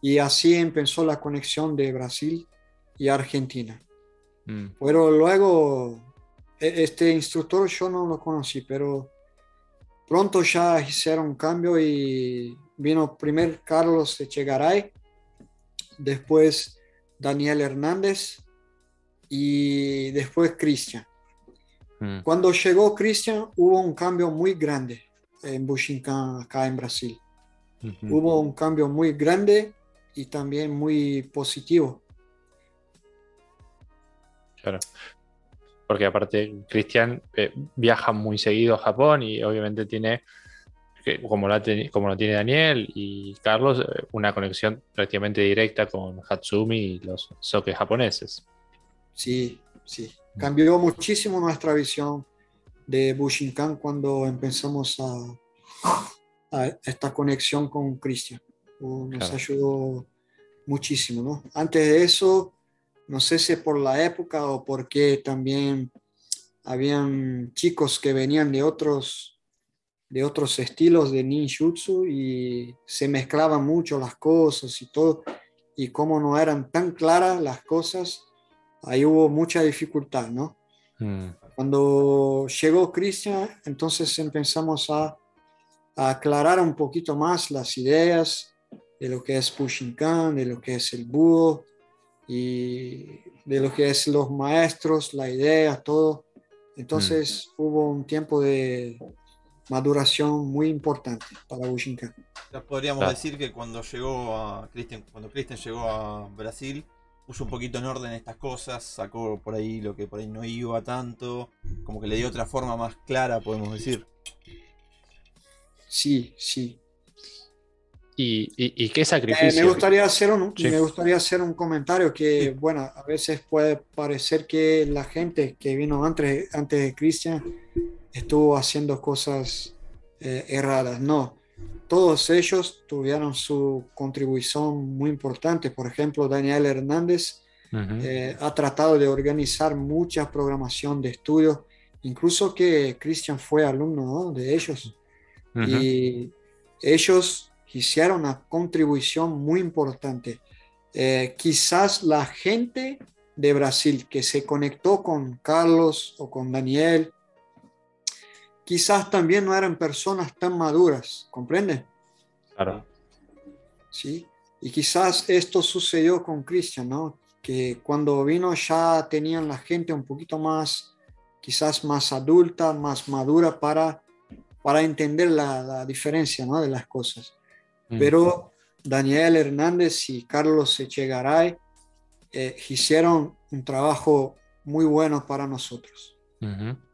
Y así empezó la conexión de Brasil y Argentina. Mm. Pero luego, e, este instructor yo no lo conocí, pero pronto ya hicieron un cambio y vino primero Carlos Echegaray, después Daniel Hernández y después Cristian. Mm. Cuando llegó Cristian hubo un cambio muy grande en Bushinkan acá en Brasil. Hubo un cambio muy grande y también muy positivo. Claro. Porque aparte, Cristian eh, viaja muy seguido a Japón y obviamente tiene, como, como lo tiene Daniel y Carlos, eh, una conexión prácticamente directa con Hatsumi y los soques japoneses. Sí, sí. Cambió muchísimo nuestra visión de Bushinkan cuando empezamos a, a esta conexión con Cristian. Nos ayudó muchísimo, ¿no? Antes de eso, no sé si por la época o porque también habían chicos que venían de otros, de otros estilos de ninjutsu y se mezclaban mucho las cosas y todo, y como no eran tan claras las cosas, ahí hubo mucha dificultad, ¿no? Mm. Cuando llegó Cristian, entonces empezamos a aclarar un poquito más las ideas de lo que es Pushinkan, de lo que es el búho y de lo que es los maestros, la idea, todo. Entonces mm. hubo un tiempo de maduración muy importante para Bushinkan. Ya podríamos decir que cuando llegó a Christian, cuando Christian llegó a Brasil, puso un poquito en orden estas cosas, sacó por ahí lo que por ahí no iba tanto, como que le dio otra forma más clara, podemos decir. Sí, sí. ¿Y, qué sacrificio? me, gustaría hacer un, me gustaría hacer un comentario que, bueno, a veces puede parecer que la gente que vino antes, antes de Cristian estuvo haciendo cosas eh, erradas. No, todos ellos tuvieron su contribución muy importante. Por ejemplo, Daniel Hernández eh, ha tratado de organizar mucha programación de estudios, incluso que Cristian fue alumno de ellos. Y ellos hicieron una contribución muy importante. Eh, quizás la gente de Brasil que se conectó con Carlos o con Daniel, quizás también no eran personas tan maduras, ¿comprende? Claro. Sí, y quizás esto sucedió con Cristian, ¿no? Que cuando vino ya tenían la gente un poquito más, quizás más adulta, más madura para para entender la, diferencia ¿no? de las cosas. Mm. Pero Daniel Hernández y Carlos Echegaray eh, hicieron un trabajo muy bueno para nosotros.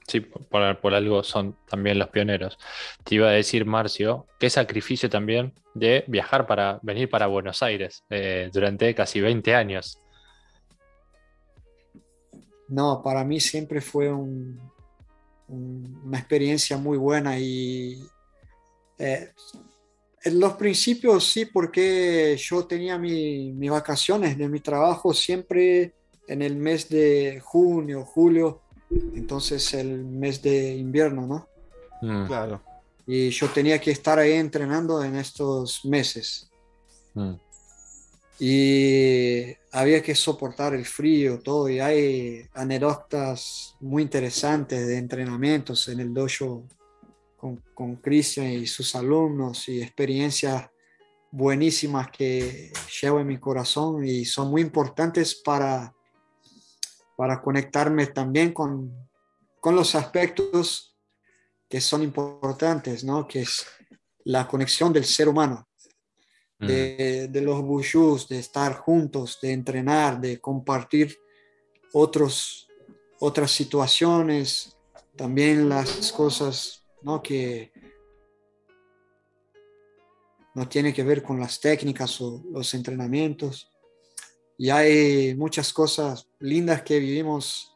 Sí, por, algo son también los pioneros. Te iba a decir, Marcio, qué sacrificio también de viajar para venir para Buenos Aires eh, durante casi 20 años. No, para mí siempre fue un, una experiencia muy buena y eh, en los principios sí, porque yo tenía mis vacaciones de mi trabajo siempre en el mes de junio, julio, entonces el mes de invierno, ¿no? Mm. Claro. Y yo tenía que estar ahí entrenando en estos meses. Mm. y había que soportar el frío, todo, y hay anécdotas muy interesantes de entrenamientos en el dojo con, con Cristian y sus alumnos y experiencias buenísimas que llevo en mi corazón y son muy importantes para, para conectarme también con, con los aspectos que son importantes, ¿no? que es la conexión del ser humano de, los bushus, de estar juntos, de entrenar, de compartir otros, otras situaciones, también las cosas ¿no? que no tiene que ver con las técnicas o los entrenamientos. Y hay muchas cosas lindas que vivimos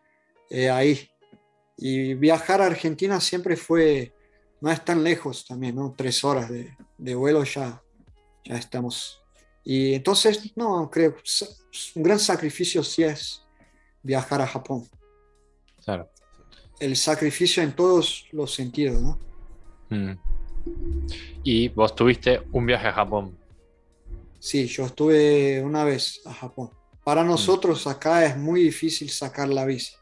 eh, ahí. Y viajar a Argentina siempre fue, no es tan lejos también, ¿no? Tres horas de, de vuelo ya ya estamos. Y entonces, no, creo, un gran sacrificio sí es viajar a Japón. Claro. El sacrificio en todos los sentidos, ¿no? Mm. ¿Y vos tuviste un viaje a Japón? Sí, yo estuve una vez a Japón. Para mm. nosotros acá es muy difícil sacar la visa.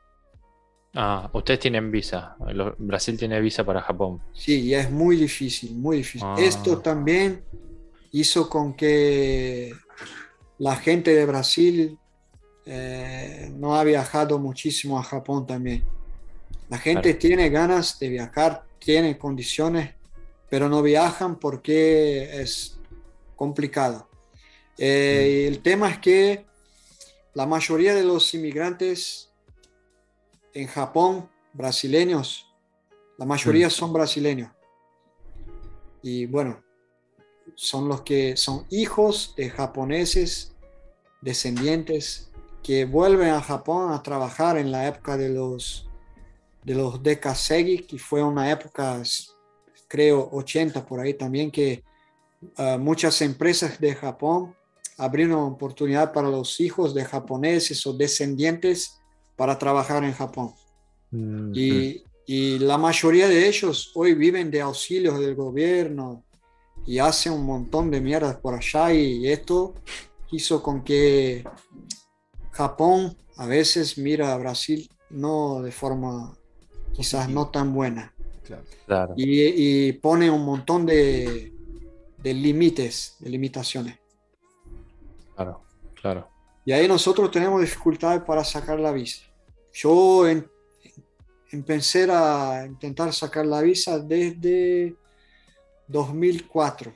Ah, ustedes tienen visa. Brasil tiene visa para Japón. Sí, y es muy difícil, muy difícil. Ah. Esto también hizo con que la gente de Brasil eh, no ha viajado muchísimo a Japón también. La gente tiene ganas de viajar, tiene condiciones, pero no viajan porque es complicado. Eh, el tema es que la mayoría de los inmigrantes en Japón, brasileños, la mayoría mm. son brasileños. Y bueno, son los que son hijos de japoneses, descendientes, que vuelven a Japón a trabajar en la época de los, de los Dekasegi, que fue una época, creo, 80 por ahí también, que ah, muchas empresas de Japón abrieron oportunidad para los hijos de japoneses o descendientes para trabajar en Japón. Mm, y, y, la mayoría de ellos hoy viven de auxilios del gobierno, y hace un montón de mierdas por allá y esto hizo con que Japón a veces mira a Brasil no de forma quizás no tan buena. Y, pone un montón de, de límites, de limitaciones. Claro, claro. Y ahí nosotros tenemos dificultades para sacar la visa. Yo en, empecé a intentar sacar la visa desde 2004.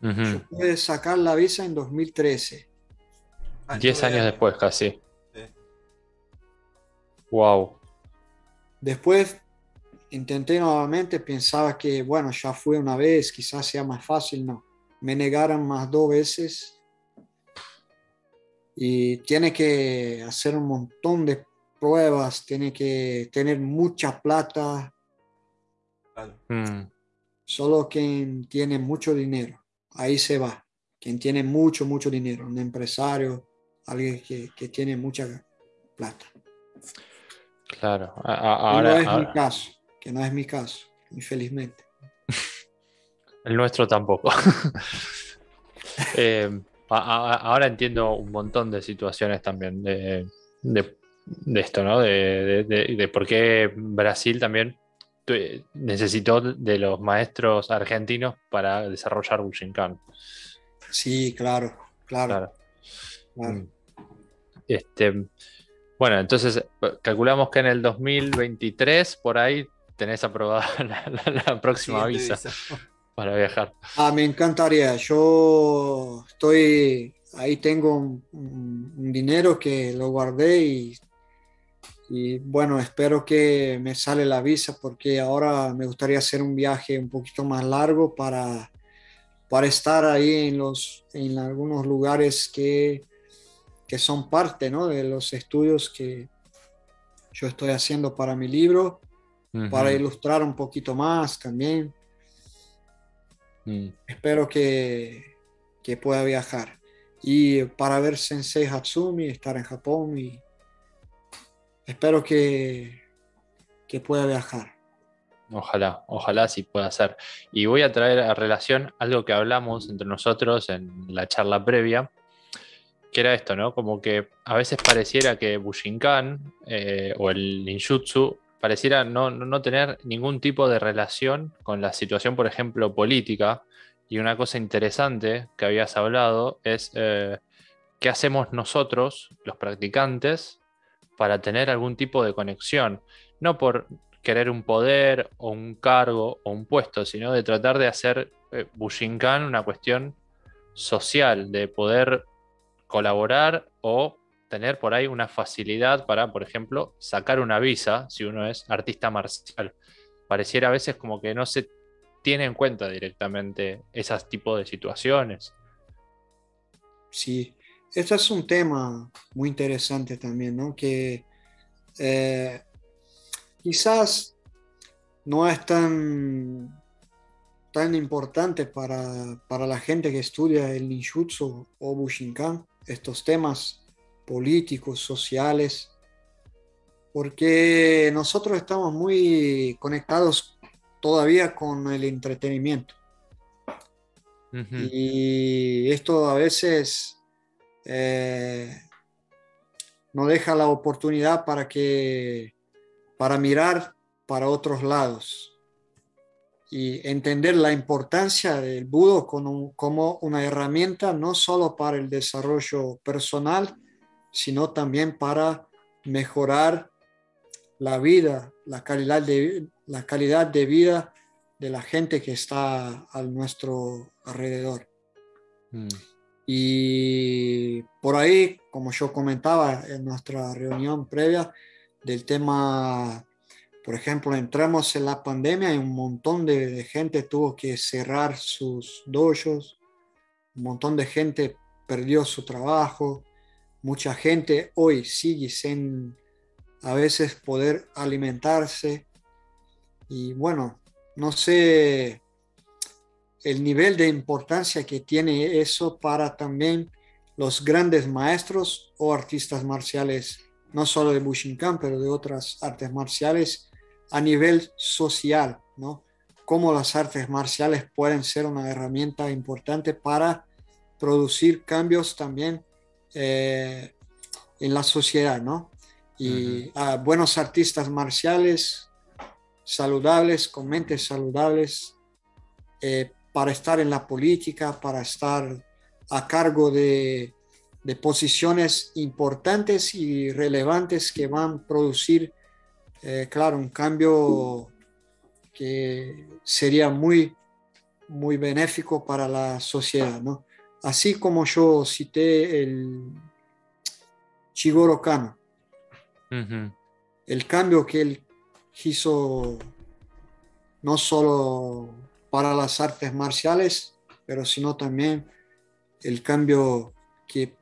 Yo pude sacar la visa en 2013. Ah, Diez años después, casi. Wow. Después intenté nuevamente, pensaba que, bueno, ya fue una vez, quizás sea más fácil, no. Me negaron más dos veces. Y tiene que hacer un montón de pruebas, tiene que tener mucha plata. Mm. Solo quien tiene mucho dinero, ahí se va. Quien tiene mucho, mucho dinero, un empresario, alguien que, tiene mucha plata. Claro, ahora, no es mi caso, que no es mi caso, infelizmente. El nuestro tampoco. Eh, ahora entiendo un montón de situaciones también de, esto, ¿no? De, de, por qué Brasil también necesitó de los maestros argentinos para desarrollar Bushinkan. Sí, claro, claro. Mm. Este, bueno, entonces calculamos que en el 2023 por ahí tenés aprobada la, próxima visa, para viajar. Ah, me encantaría. Yo estoy ahí tengo un dinero que lo guardé y y bueno, espero que me sale la visa porque ahora me gustaría hacer un viaje un poquito más largo para, para estar ahí en, los, en algunos lugares que, que son parte ¿no? de los estudios que yo estoy haciendo para mi libro, para ilustrar un poquito más también. Mm. Espero que, que pueda viajar. Y para ver Sensei Hatsumi, estar en Japón y espero que, que pueda viajar. Ojalá, ojalá sí pueda ser. Y voy a traer a relación algo que hablamos entre nosotros en la charla previa, que era esto, ¿no? Como que a veces pareciera que Bushinkan eh, o el ninjutsu pareciera no, tener ningún tipo de relación con la situación, por ejemplo, política. Y una cosa interesante que habías hablado es eh, qué hacemos nosotros, los practicantes, para tener algún tipo de conexión. No por querer un poder o un cargo o un puesto, sino de tratar de hacer eh, Bushinkan una cuestión social, de poder colaborar o tener por ahí una facilidad para, por ejemplo, sacar una visa si uno es artista marcial. Pareciera a veces como que no se tiene en cuenta directamente esos tipos de situaciones. Sí, este es un tema muy interesante también, ¿no? Que eh, quizás no es tan, tan importante para, para, la gente que estudia el ninjutsu o bushinkan, estos temas políticos, sociales, porque nosotros estamos muy conectados todavía con el entretenimiento. Y esto a veces eh, no deja la oportunidad para que para mirar para otros lados y entender la importancia del budo como, como una herramienta no solo para el desarrollo personal, sino también para mejorar la vida, la calidad de, la calidad de vida de la gente que está a nuestro alrededor. Mm. Y por ahí, como yo comentaba en nuestra reunión previa del tema, por ejemplo, entramos en la pandemia y un montón de, de gente tuvo que cerrar sus dojos, un montón de gente perdió su trabajo, mucha gente hoy sigue sin a veces poder alimentarse y bueno, no sé el nivel de importancia que tiene eso para también los grandes maestros o artistas marciales, no solo de Bushinkan, pero de otras artes marciales a nivel social, ¿no? Cómo las artes marciales pueden ser una herramienta importante para producir cambios también eh, en la sociedad, ¿no? Y a buenos artistas marciales, saludables, con mentes saludables, eh, para estar en la política, para estar a cargo de, de, posiciones importantes y relevantes que van a producir, eh, claro, un cambio que sería muy, muy benéfico para la sociedad, ¿no? Así como yo cité el Chigoro Kano, el cambio que él hizo no solo para las artes marciales, pero sino también el cambio que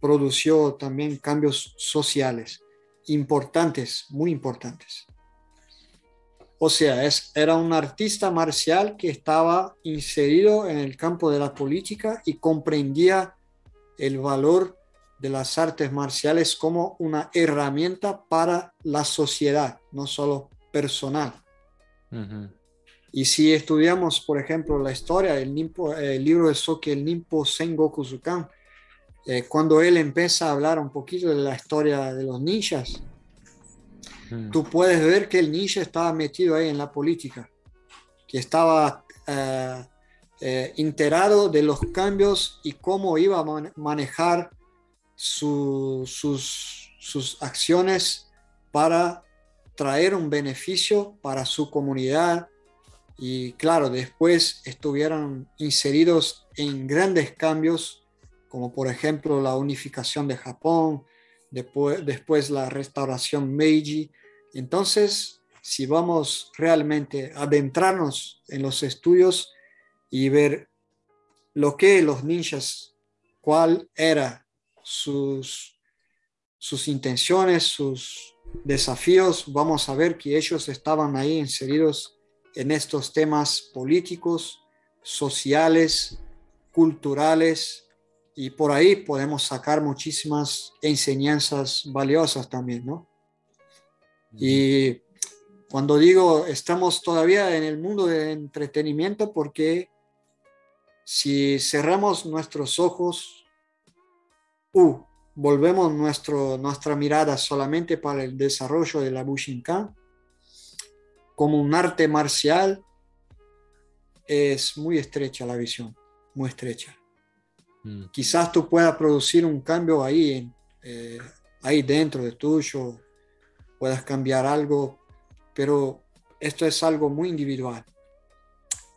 produció también cambios sociales importantes, muy importantes. O sea, es, era un artista marcial que estaba inserido en el campo de la política y comprendía el valor de las artes marciales como una herramienta para la sociedad, no solo personal. Y si estudiamos, por ejemplo, la historia, el, el libro de Soki, el Nimpo Sengoku Zukan, eh, cuando él empieza a hablar un poquito de la historia de los ninjas, Mm. tú puedes ver que el ninja estaba metido ahí en la política, que estaba eh, eh, enterado de los cambios y cómo iba a manejar sus, sus acciones para traer un beneficio para su comunidad. Y claro, después estuvieron inseridos en grandes cambios, como por ejemplo la unificación de Japón, después, después la restauración Meiji. Entonces, si vamos realmente a adentrarnos en los estudios y ver lo que los ninjas, cuál era sus, sus intenciones, sus desafíos, vamos a ver que ellos estaban ahí inseridos en estos temas políticos, sociales, culturales, y por ahí podemos sacar muchísimas enseñanzas valiosas también, ¿no? Y Cuando digo estamos todavía en el mundo del entretenimiento porque si cerramos nuestros ojos, uh, volvemos nuestro, nuestra mirada solamente para el desarrollo de la Bushinkan, como un arte marcial, es muy estrecha la visión, muy estrecha. Mm. Quizás tú puedas producir un cambio ahí, eh, ahí dentro de tuyo, puedas cambiar algo, pero esto es algo muy individual.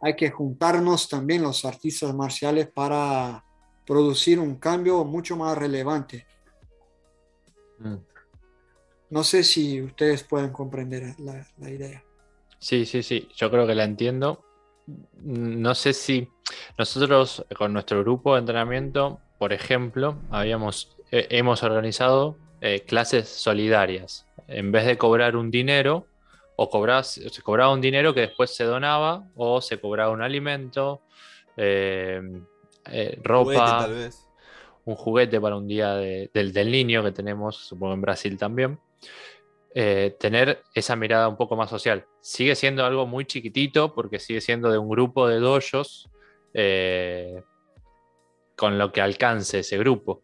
Hay que juntarnos también los artistas marciales para producir un cambio mucho más relevante. Mm. No sé si ustedes pueden comprender la, la idea. Sí, sí, sí, yo creo que la entiendo no sé si nosotros con nuestro grupo de entrenamiento, por ejemplo, habíamos, eh, hemos organizado eh, clases solidarias. En vez de cobrar un dinero, o se cobraba un dinero que después se donaba, o se cobraba un alimento, eh, ropa, un juguete para un día del, del niño que tenemos, supongo en Brasil también. Eh, tener esa mirada un poco más social. Sigue siendo algo muy chiquitito porque sigue siendo de un grupo de doyos eh, con lo que alcance ese grupo.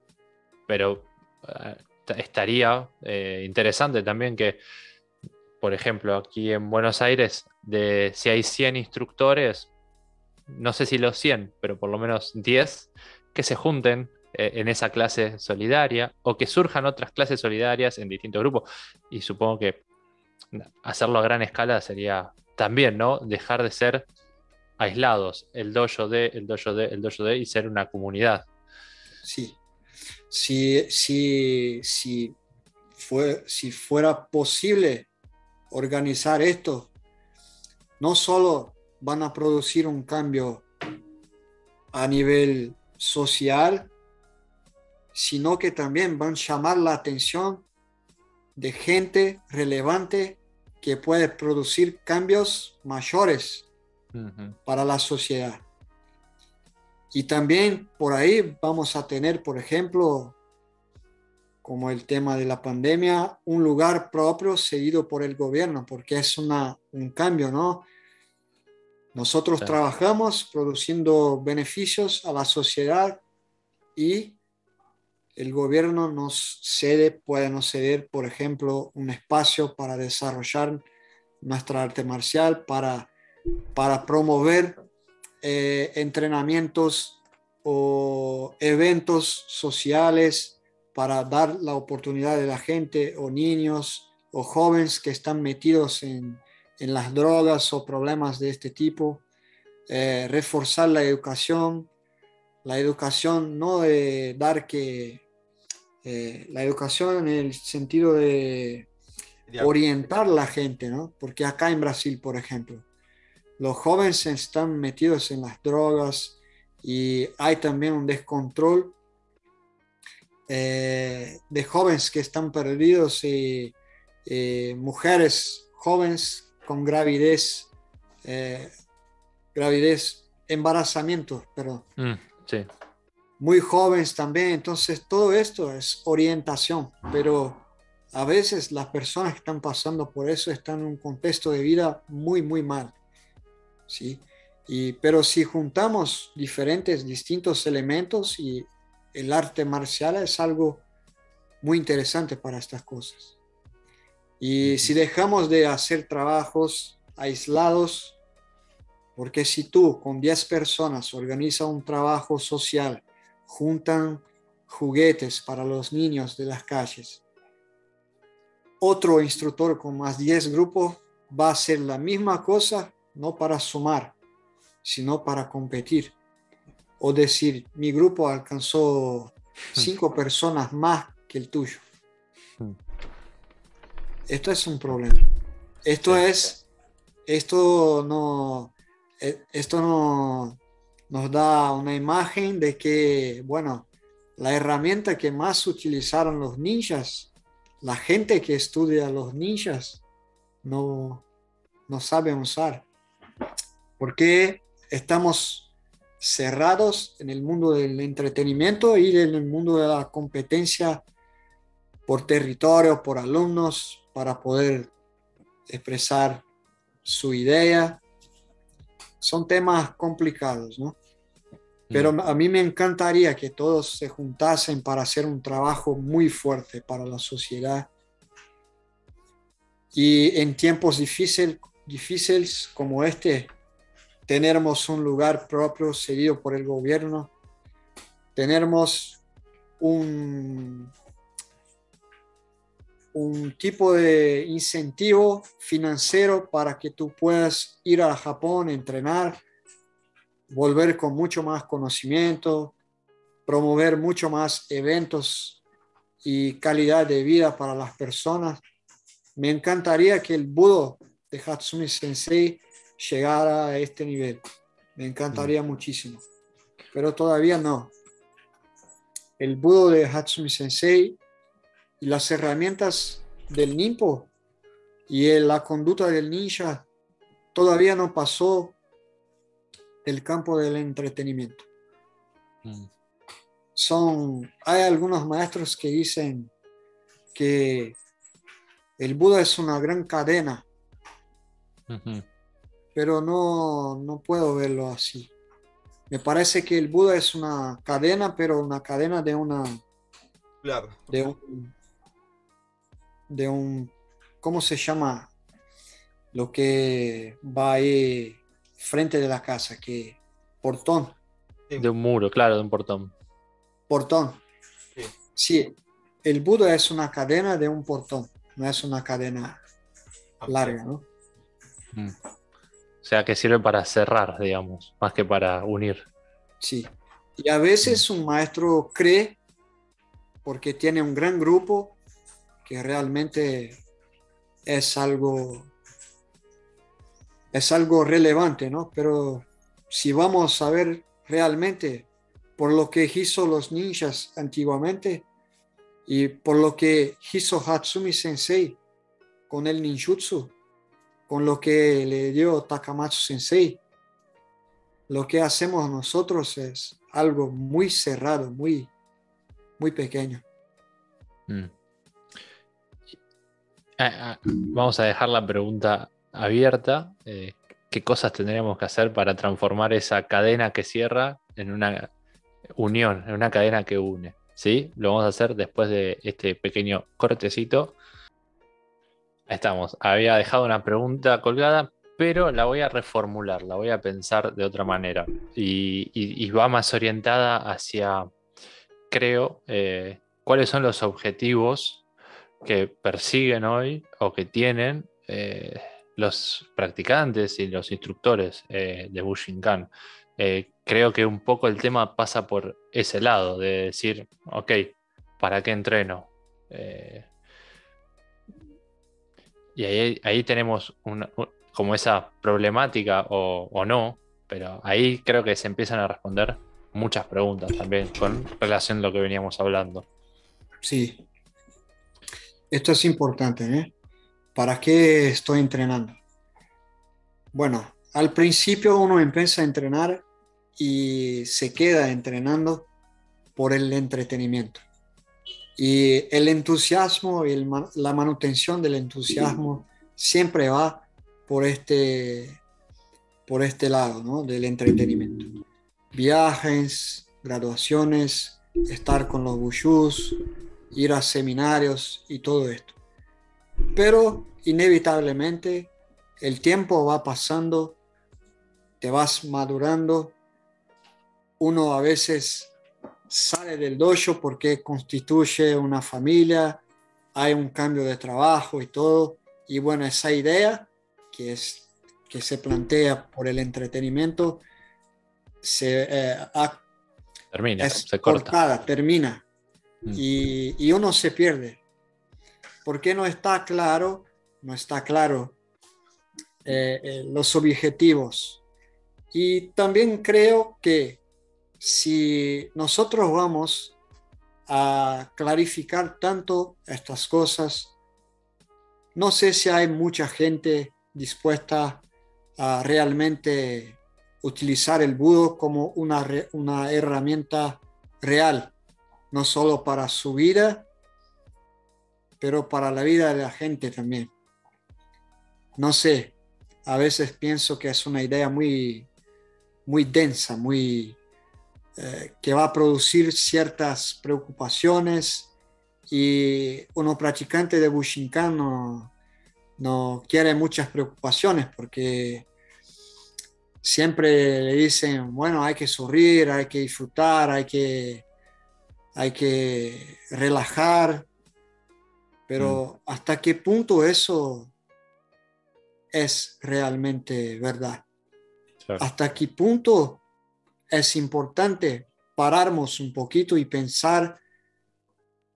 Pero eh, estaría interesante también que, por ejemplo, aquí en Buenos Aires, de, si hay 100 instructores, no sé si los 100, pero por lo menos 10, que se junten en esa clase solidaria o que surjan otras clases solidarias en distintos grupos. Y supongo que hacerlo a gran escala sería también, ¿no? Dejar de ser aislados, el dojo de, el dojo de, el dojo de, y ser una comunidad. Sí. Si, si, si, fue, si fuera posible organizar esto, no solo van a producir un cambio a nivel social, sino que también van a llamar la atención de gente relevante que puede producir cambios mayores para la sociedad. Y también por ahí vamos a tener, por ejemplo, como el tema de la pandemia, un lugar propio seguido por el gobierno, porque es una, un cambio, ¿no? Nosotros trabajamos produciendo beneficios a la sociedad y el gobierno nos cede, puede nos ceder, por ejemplo, un espacio para desarrollar nuestra arte marcial, para, para promover eh, entrenamientos o eventos sociales, para dar la oportunidad de la gente o niños o jóvenes que están metidos en, las drogas o problemas de este tipo, eh, reforzar la educación, la educación no de dar que eh, la educación en el sentido de orientar a la gente, ¿no? Porque acá en Brasil, por ejemplo, los jóvenes están metidos en las drogas y hay también un descontrol eh, de jóvenes que están perdidos y eh, mujeres jóvenes con gravidez, gravidez, embarazamiento, perdón. Mm, sí muy jóvenes también. Entonces, todo esto es orientación, pero a veces las personas que están pasando por eso están en un contexto de vida muy, muy mal. ¿sí? Y, pero si juntamos diferentes, distintos elementos y el arte marcial es algo muy interesante para estas cosas. Y si dejamos de hacer trabajos aislados, porque si tú con 10 personas organizas un trabajo social juntan juguetes para los niños de las calles. Otro instructor con más 10 grupos va a hacer la misma cosa, no para sumar, sino para competir. O decir, mi grupo alcanzó cinco personas más que el tuyo. Esto es un problema. Esto es, esto no, eh, esto no, nos da una imagen de que, bueno, la herramienta que más utilizaron los ninjas, la gente que estudia los ninjas, no, no sabe usar. Porque estamos cerrados en el mundo del entretenimiento y en el mundo de la competencia por territorio, por alumnos, para poder expresar su idea. Son temas complicados, ¿no? Pero a mí me encantaría que todos se juntasen para hacer un trabajo muy fuerte para la sociedad. Y en tiempos difíciles, difíciles como este, tenemos un lugar propio cedido por el gobierno, tenemos un, un tipo de incentivo financiero para que tú puedas ir a Japón, entrenar, volver con mucho más conocimiento, promover mucho más eventos y calidad de vida para las personas. Me encantaría que el budo de Hatsumi Sensei llegara a este nivel. Me encantaría mm. muchísimo. Pero todavía no. El budo de Hatsumi Sensei las herramientas del Nimpo y la conducta del ninja todavía no pasó el campo del entretenimiento. Mm. Son, hay algunos maestros que dicen que el Buda es una gran cadena, pero no, no puedo verlo así. Me parece que el Buda es una cadena, pero una cadena de una... Claro. De un, de un, ¿cómo se llama? Lo que va ahí frente de la casa, que portón. De un muro, claro, de un portón. Portón. Sí. el Buda es una cadena de un portón, no es una cadena larga, ¿no? Mm. O sea, que sirve para cerrar, digamos, más que para unir. Sí. Y a veces mm. un maestro cree, porque tiene un gran grupo, que realmente es algo, es algo relevante, ¿no? Pero si vamos a ver realmente por lo que hizo los ninjas antiguamente y por lo que hizo Hatsumi Sensei con el ninjutsu, con lo que le dio Takamatsu Sensei, lo que hacemos nosotros es algo muy cerrado, muy, muy pequeño. Mm. Ah, ah, vamos a dejar la pregunta abierta. Eh, ¿Qué cosas tendríamos que hacer para transformar esa cadena que cierra en una unión, en una cadena que une? ¿Sí? Lo vamos a hacer después de este pequeño cortecito. Ahí estamos. Había dejado una pregunta colgada, pero la voy a reformular, la voy a pensar de otra manera. Y, va más orientada hacia, creo, eh, cuáles son los objetivos que persiguen hoy o que tienen eh, los practicantes y los instructores eh, de Bushinkan. Eh, creo que un poco el tema pasa por ese lado, de decir, ok, ¿para qué entreno? y ahí, tenemos como esa problemática o, o no, pero ahí creo que se empiezan a responder muchas preguntas también con relación a lo que veníamos hablando. Sí, esto es importante, ¿eh? ¿Para qué estoy entrenando? Bueno, al principio uno empieza a entrenar y se queda entrenando por el entretenimiento. Y el entusiasmo y la manutención del entusiasmo siempre va por este, por este lado ¿no? del entretenimiento. Viajes, graduaciones, estar con los bushus, ir a seminarios y todo esto. Pero inevitablemente el tiempo va pasando, te vas madurando, uno a veces sale del dojo porque constituye una familia, hay un cambio de trabajo y todo, y bueno, esa idea que, es, que se plantea por el entretenimiento se, eh, termina, se corta. termina. Mm. y, uno se pierde. Porque no está claro, no está claro eh, eh, los objetivos. Y también creo que si nosotros vamos a clarificar tanto estas cosas, no sé si hay mucha gente dispuesta a realmente utilizar el budo como una herramienta real no solo para su vida, pero para la vida de la gente también. no sé, a veces pienso que es una idea muy, muy densa, muy, eh, que va a producir ciertas preocupaciones y uno practicante de Bushinkan no, no quiere muchas preocupaciones porque siempre le dicen, bueno, hay que sonreír, hay que disfrutar, hay que, hay que relajar, pero mm. ¿hasta qué punto eso es realmente verdad? ¿Hasta qué punto es importante pararnos un poquito y pensar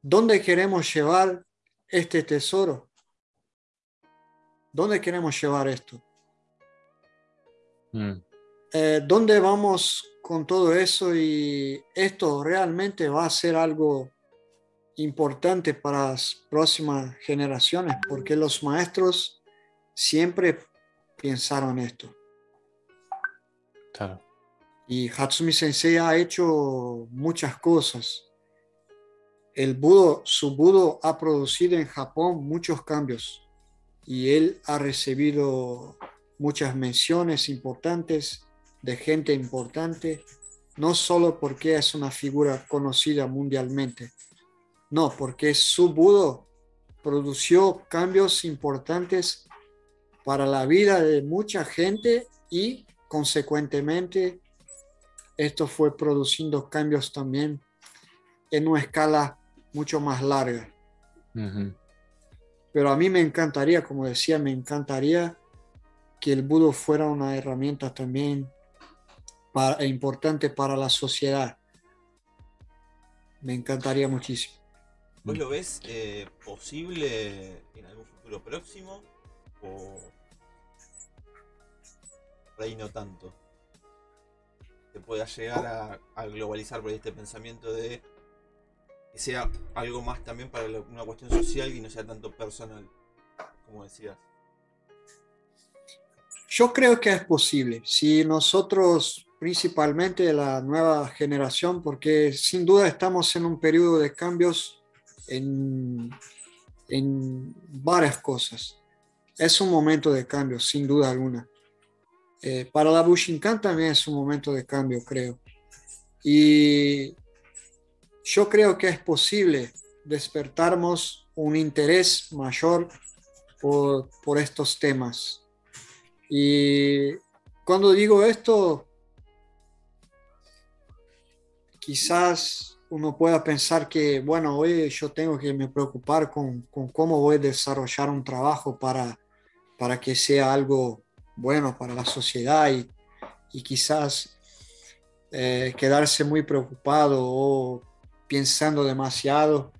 dónde queremos llevar este tesoro? ¿Dónde queremos llevar esto? Mm. Eh, ¿Dónde vamos con todo eso? Y esto realmente va a ser algo importante para las próximas generaciones, porque los maestros siempre pensaron esto. Claro. Y Hatsumi Sensei ha hecho muchas cosas. El budo, su budo ha producido en Japón muchos cambios y él ha recibido muchas menciones importantes de gente importante, no solo porque es una figura conocida mundialmente, no, porque su budo produció cambios importantes para la vida de mucha gente y consecuentemente esto fue produciendo cambios también en una escala mucho más larga. Pero a mí me encantaría, como decía, me encantaría que el budo fuera una herramienta también para, importante para la sociedad. Me encantaría muchísimo. ¿Vos lo ves eh, posible en algún futuro próximo? ¿O por ahí no tanto? Que pueda llegar a, a globalizar por este pensamiento de sea algo más también para una cuestión social y no sea tanto personal, como decías. Yo creo que es posible. Si nosotros, principalmente la nueva generación, porque sin duda estamos en un periodo de cambios en, en varias cosas. Es un momento de cambio, sin duda alguna. Eh, para la Bushinkan también es un momento de cambio, creo. Y yo creo que es posible despertarnos un interés mayor por, estos temas. Y cuando digo esto, quizás uno pueda pensar que, bueno, hoy yo tengo que me preocupar con, cómo voy a desarrollar un trabajo para, para que sea algo bueno para la sociedad y, quizás eh, quedarse muy preocupado o pensando demasiado,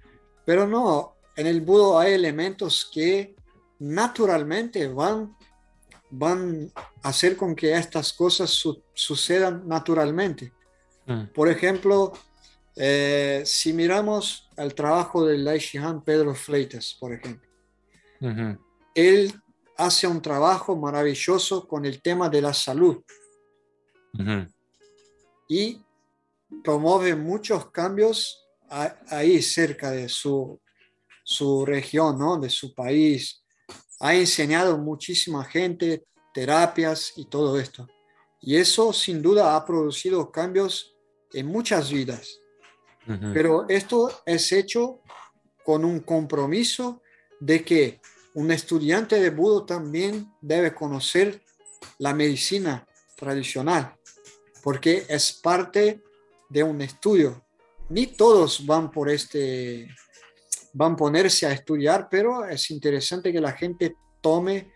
pero no, en el budo hay elementos que naturalmente van, van a hacer con que estas cosas sucedan naturalmente. Mm. Por ejemplo, eh, si miramos el trabajo del Laishihan Pedro Fleitas, por ejemplo, él hace un trabajo maravilloso con el tema de la salud. Y promueve muchos cambios ahí cerca de su, su región, ¿no? de su país. Ha enseñado muchísima gente terapias y todo esto. Y eso sin duda ha producido cambios en muchas vidas. Pero esto es hecho con un compromiso de que un estudiante de Budo también debe conocer la medicina tradicional, porque es parte de un estudio. Ni todos van por este, van a ponerse a estudiar, pero es interesante que la gente tome,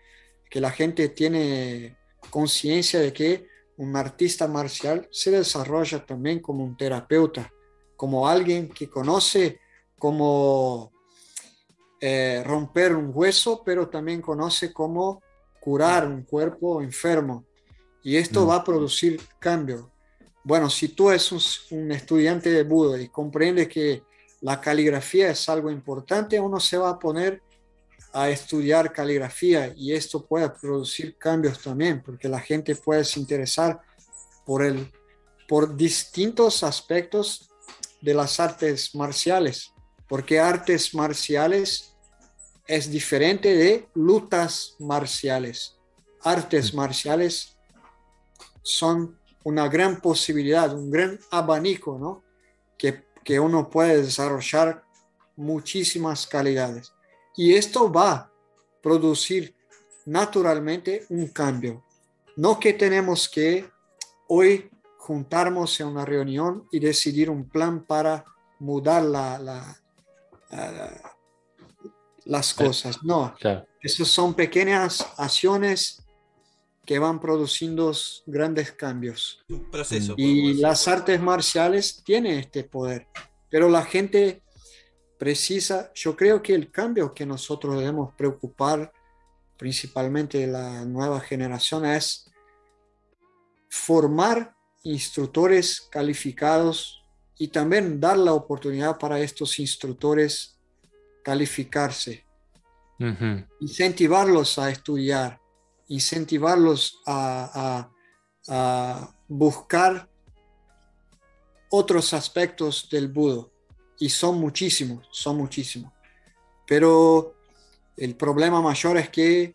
que la gente tiene conciencia de que un artista marcial se desarrolla también como un terapeuta, como alguien que conoce cómo eh, romper un hueso, pero también conoce cómo curar un cuerpo enfermo. Y esto mm. va a producir cambio. Bueno, si tú eres un, estudiante de Buda y comprende que la caligrafía es algo importante, uno se va a poner a estudiar caligrafía y esto puede producir cambios también, porque la gente puede se interesar por, el, por distintos aspectos de las artes marciales, porque artes marciales es diferente de lutas marciales. Artes marciales son una gran posibilidad, un gran abanico, ¿no? Que, que uno puede desarrollar muchísimas calidades. Y esto va a producir naturalmente un cambio. No que tenemos que hoy juntarnos en una reunión y decidir un plan para mudar la, las cosas. No, esas son pequeñas acciones que van produciendo grandes cambios. Un proceso. Y las artes marciales tienen este poder, pero la gente precisa, yo creo que el cambio que nosotros debemos preocupar, principalmente la nueva generación, es formar instructores calificados y también dar la oportunidad para estos instructores calificarse, incentivarlos a estudiar, incentivarlos a, buscar otros aspectos del budo. Y son muchísimos, son muchísimos. Pero el problema mayor es que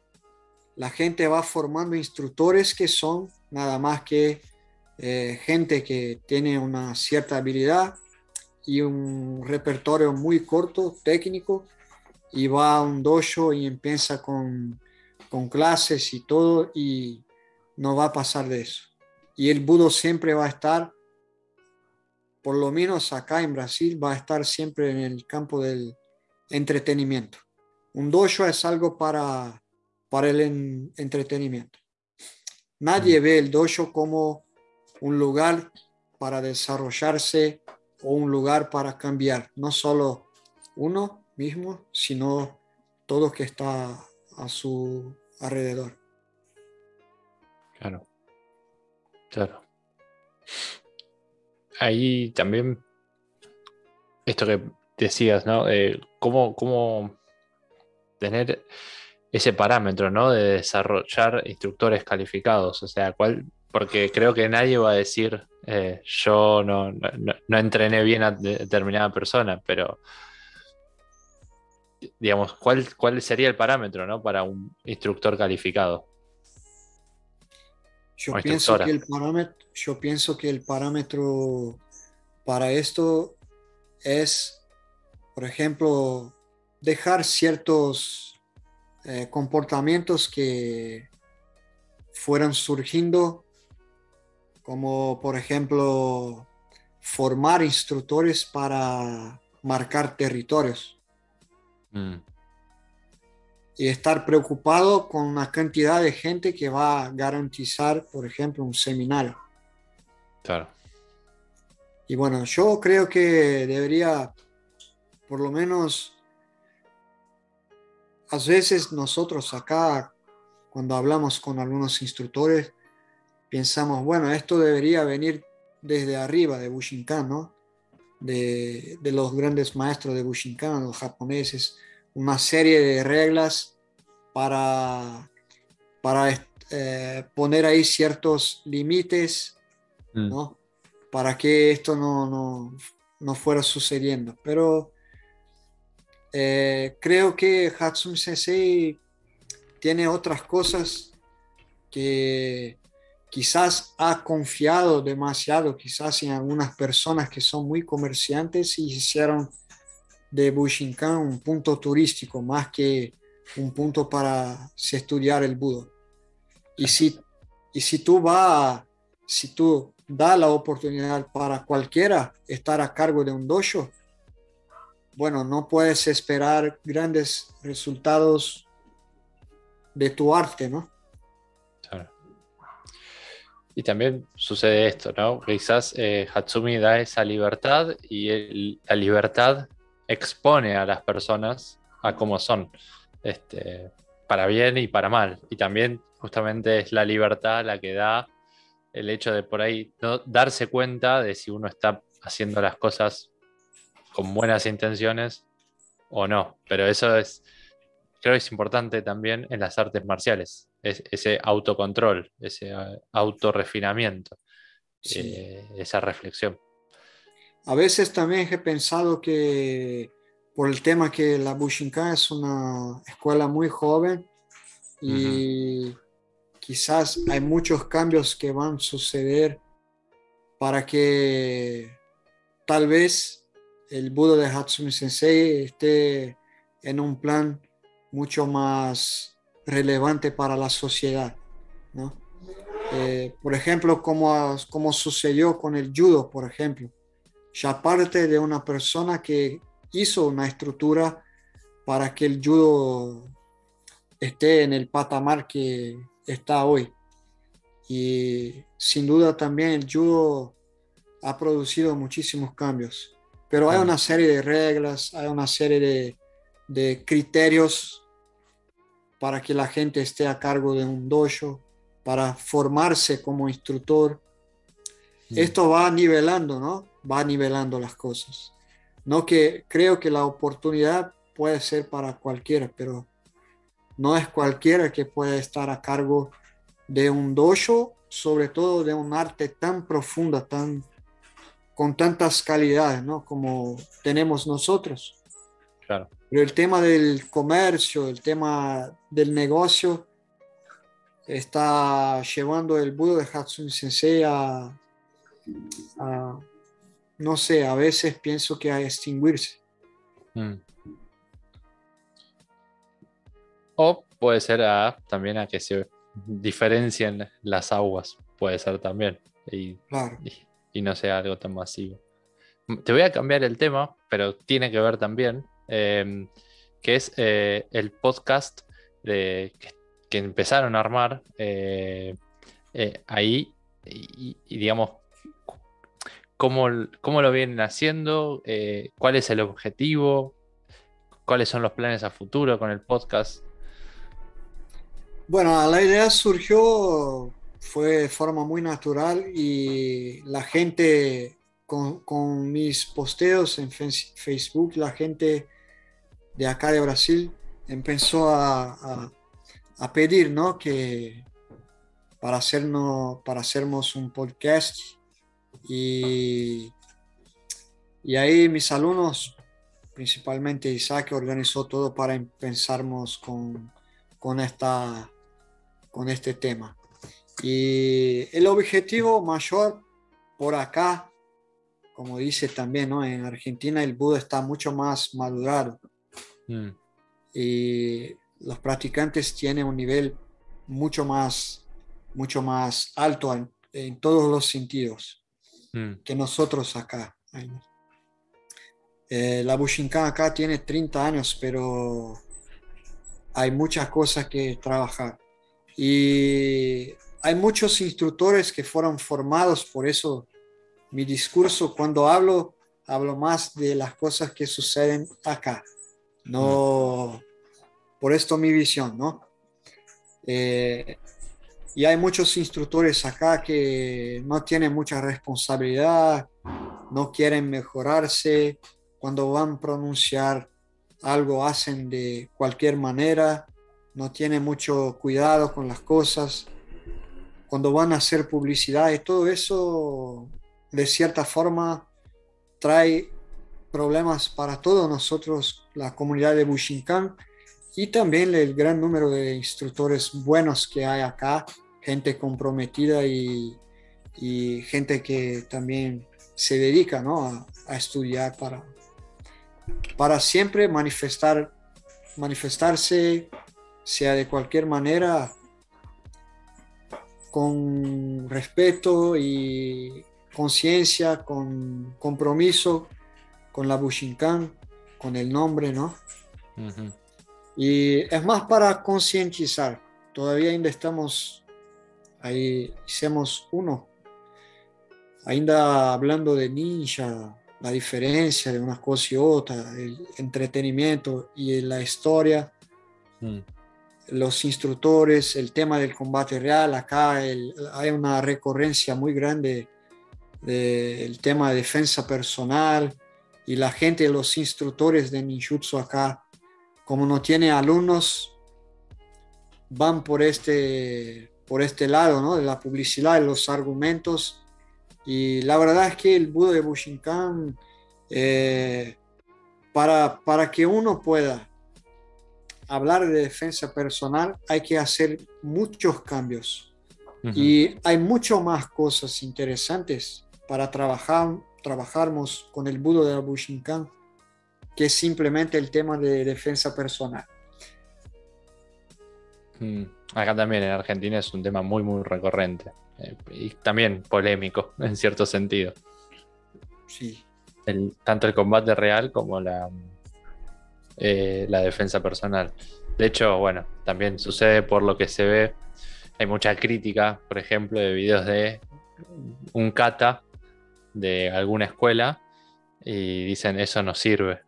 la gente va formando instructores que son nada más que eh, gente que tiene una cierta habilidad y un repertorio muy corto, técnico, y va a un dojo y empieza con, con clases y todo, y no va a pasar de eso. Y el budo siempre va a estar, por lo menos acá en Brasil, va a estar siempre en el campo del entretenimiento. Un dojo es algo para, para el entretenimiento. Nadie mm. ve el dojo como un lugar para desarrollarse o un lugar para cambiar, no solo uno mismo, sino todo que está a su alrededor. Claro, claro. Ahí también, esto que decías, ¿no? Eh, ¿cómo, ¿Cómo tener ese parámetro, ¿no? De desarrollar instructores calificados, o sea, ¿cuál, porque creo que nadie va a decir eh, yo no, no, entrené bien a determinada persona, pero digamos, ¿cuál, ¿cuál sería el parámetro ¿no? para un instructor calificado? Yo pienso, que el parámetro, yo pienso que el parámetro para esto es, por ejemplo, dejar ciertos eh, comportamientos que fueran surgiendo como por ejemplo formar instructores para marcar territorios. Mm. Y estar preocupado con una cantidad de gente que va a garantizar, por ejemplo, un seminario. Claro. Y bueno, yo creo que debería, por lo menos, a veces nosotros acá, cuando hablamos con algunos instructores, pensamos, bueno, esto debería venir desde arriba de Bushinkan, ¿no? De, los grandes maestros de Bushinkan, los japoneses, una serie de reglas para, para eh, poner ahí ciertos límites, mm. ¿no? Para que esto no, no, fuera sucediendo. Pero eh, creo que Hatsumi Sensei tiene otras cosas que quizás ha confiado demasiado, quizás en algunas personas que son muy comerciantes y hicieron de Bushinkan un punto turístico más que un punto para estudiar el budo. Y si, y si tú vas, si tú das la oportunidad para cualquiera estar a cargo de un dojo, bueno, no puedes esperar grandes resultados de tu arte, ¿no? Y también sucede esto, ¿no? Quizás eh, Hatsumi da esa libertad y la libertad expone a las personas a cómo son, este, para bien y para mal. Y también justamente es la libertad la que da el hecho de por ahí no darse cuenta de si uno está haciendo las cosas con buenas intenciones o no. Pero eso es, creo que es importante también en las artes marciales ese autocontrol, ese eh, autorrefinamiento, eh, esa reflexión. A veces también he pensado que por el tema que la Bushinkan es una escuela muy joven y quizás hay muchos cambios que van a suceder para que tal vez el Budo de Hatsumi Sensei esté en un plan mucho más relevante para la sociedad. Eh, por ejemplo, como, como sucedió con el judo, por ejemplo. Ya parte de una persona que hizo una estructura para que el judo esté en el patamar que está hoy. Y sin duda también el judo ha producido muchísimos cambios. Pero hay una serie de reglas, hay una serie de, criterios para que la gente esté a cargo de un dojo, para formarse como instructor. Esto va nivelando, ¿no? Va nivelando las cosas. No que creo que la oportunidad puede ser para cualquiera, pero no es cualquiera que puede estar a cargo de un dojo, sobre todo de un arte tan profunda, tan con tantas calidades, ¿no? Como tenemos nosotros. Claro. Pero el tema del comercio, el tema del negocio, está llevando el Budo de Hatsune Sensei a, no sé, a veces pienso que a extinguirse. Mm. O puede ser también a que se diferencien las aguas, puede ser también. Y, claro y no sea algo tan masivo. Te voy a cambiar el tema, pero tiene que ver también, em, que es eh, el podcast de, que, empezaron a armar eh, eh, ahí y, digamos, cómo, cómo, lo vienen haciendo, cuál es el objetivo, cuáles son los planes a futuro con el podcast. Bueno, la idea surgió fue de forma muy natural y la gente con, mis posteos en Facebook, la gente de acá de Brasil empezó a, pedir, ¿no? Que para hacernos, para hacernos un podcast y, y ahí mis alumnos, principalmente Isaac, organizó todo para empezarnos con, con, esta, con este tema. Y el objetivo mayor por acá, como dice también, ¿no? en Argentina el Buda está mucho más madurado. Mm. Y los practicantes tienen un nivel mucho más, mucho más alto en, todos los sentidos mm. que nosotros acá. Eh, la Bushinkan acá tiene 30 años, pero hay muchas cosas que trabajar. Y hay muchos instructores que fueron formados, por eso mi discurso cuando hablo, hablo más de las cosas que suceden acá, no por esto mi visión, ¿no? Eh, y hay muchos instructores acá que no tienen mucha responsabilidad, no quieren mejorarse, cuando van a pronunciar algo hacen de cualquier manera, no tienen mucho cuidado con las cosas. Cuando van a hacer publicidad y todo eso, de cierta forma, trae problemas para todos nosotros, la comunidad de Bushinkan, y también el gran número de instructores buenos que hay acá, gente comprometida y, gente que también se dedica ¿no? a, estudiar para, para siempre manifestar, manifestarse, sea de cualquier manera, con respeto y conciencia, con compromiso con la Bushinkan, con el nombre, ¿no? Y es más para concientizar. Todavía ainda estamos ahí, hicimos uno, ainda hablando de ninja, la diferencia de una cosa y otra, el entretenimiento y la historia. Mm los instructores, el tema del combate real, acá hay una recurrencia muy grande del tema de defensa personal y la gente, los instructores de ninjutsu acá, como no tiene alumnos, van por este, por este lado, ¿no? De la publicidad, de los argumentos. Y la verdad es que el Budo de Bushinkan eh, para, para que uno pueda hablar de defensa personal hay que hacer muchos cambios y hay mucho más cosas interesantes para trabajar, trabajarmos con el budo de Bushinkan que simplemente el tema de defensa personal. Mm, acá también en Argentina es un tema muy, muy recurrente eh, y también polémico en cierto sentido. Sí. tanto el combate real como la, eh, la defensa personal. De hecho, bueno, también sucede por lo que se ve. Hay mucha crítica, por ejemplo, de videos de un kata de alguna escuela y dicen eso no sirve.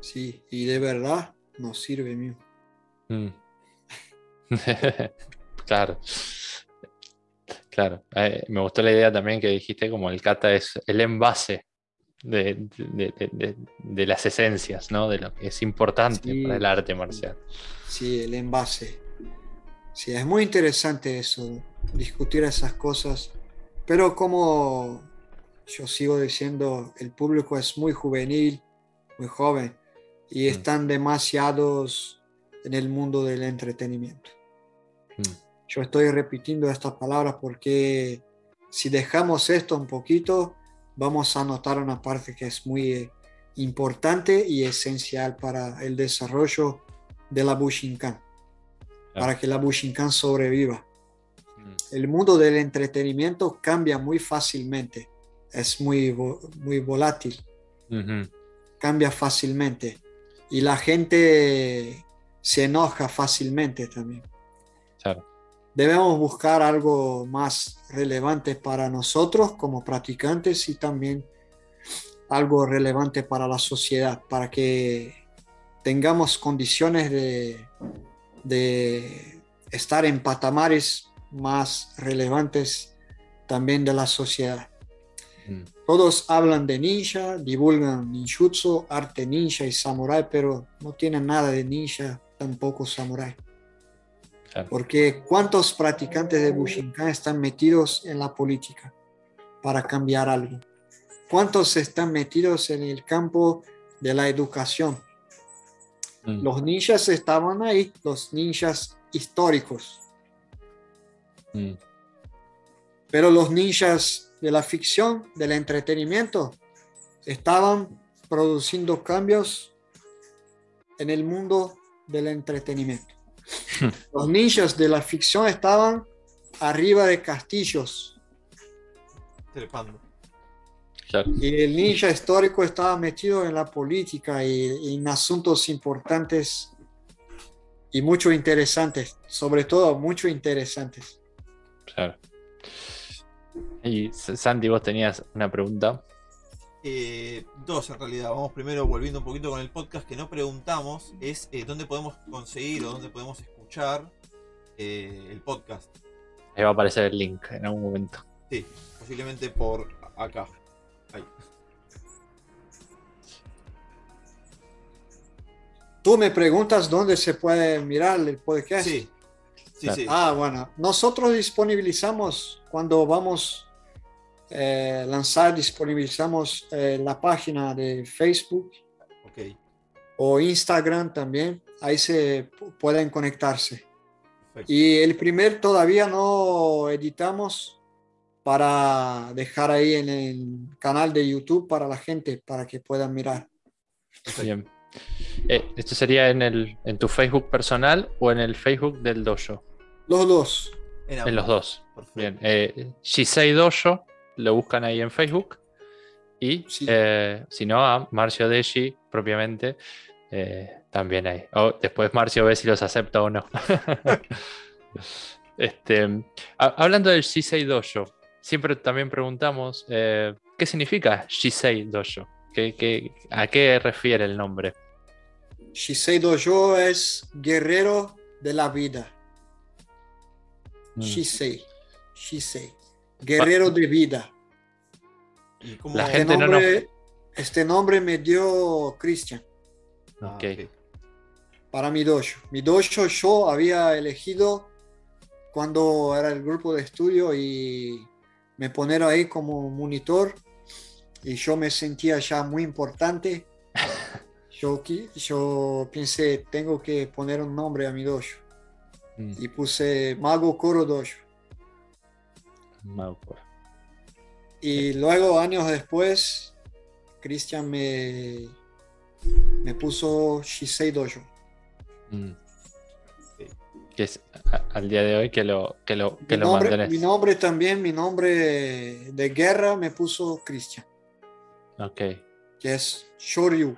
Sí, y de verdad no sirve mío. Mm. claro. Claro. Eh, me gustó la idea también que dijiste como el kata es el envase de, las esencias, ¿no? De lo que es importante para el arte marcial. Sí, el envase. Sí, es muy interesante eso, discutir esas cosas. Pero como yo sigo diciendo, el público es muy juvenil, muy joven y mm. están demasiados en el mundo del entretenimiento. Mm. Yo estoy repitiendo estas palabras porque si dejamos esto un poquito, vamos a notar una parte que es muy importante y esencial para el desarrollo de la Bushinkan, para que la Bushinkan sobreviva. Mm. El mundo del entretenimiento cambia muy fácilmente, es muy, muy volátil, cambia fácilmente y la gente se enoja fácilmente también. Debemos buscar algo más relevante para nosotros como practicantes y también algo relevante para la sociedad, para que tengamos condiciones de, de estar en patamares más relevantes también de la sociedad. Mm. Todos hablan de ninja, divulgan ninjutsu, arte ninja y samurai, pero no tienen nada de ninja, tampoco samurai. Porque ¿cuántos practicantes de Bushinkan están metidos en la política para cambiar algo? ¿Cuántos están metidos en el campo de la educación? Mm. Los ninjas estaban ahí, los ninjas históricos. Mm. Pero los ninjas de la ficción, del entretenimiento, estaban produciendo cambios en el mundo del entretenimiento. Los ninjas de la ficción estaban arriba de castillos. Y el ninja histórico estaba metido en la política y, en asuntos importantes y mucho interesantes, sobre todo mucho interesantes. Claro. Y Santi, vos tenías una pregunta. Eh, dos en realidad. Vamos primero volviendo un poquito con el podcast que no preguntamos. Es eh, dónde podemos conseguir o dónde podemos escuchar eh, el podcast. Ahí va a aparecer el link en algún momento. Sí, posiblemente por acá. Ahí. Tú me preguntas dónde se puede mirar el podcast. Sí. Sí, sí. Ah, bueno. Nosotros disponibilizamos cuando vamos eh, lanzar, disponibilizamos eh, la página de Facebook o Instagram también. Ahí se pueden conectarse. Y el primer todavía no editamos para dejar ahí en el canal de YouTube para la gente, para que puedan mirar. Bien. Eh, ¿Esto sería en, el, en tu Facebook personal o en el Facebook del dojo? Los dos. En, los dos. Bien. Shisei Dojo lo buscan ahí en Facebook. Y eh, si no, a Marcio Deji propiamente eh, también hay. O después Marcio ve si los acepta o no. este, hablando del Shisei Dojo, siempre también preguntamos eh, ¿qué significa Shisei Dojo? ¿Qué, a qué refiere el nombre? Shisei Dojo es guerrero de la vida. Mm. Shisei. Shisei guerrero de vida. la este nombre, no, Este nombre me dio Christian. Ah, Para mi dojo. Mi dojo yo había elegido cuando era el grupo de estudio y me ponieron ahí como monitor y yo me sentía ya muy importante. Yo, yo pensé, tengo que poner un nombre a mi dojo. Mm. Y puse Mago Koro Dojo. Y luego, años después, Cristian me, me puso Shisei Dojo. Mm. Que es al día de hoy que lo, que lo, que mi lo nombre, Mi nombre también, mi nombre de guerra me puso Cristian. Ok. Que es Shoryu.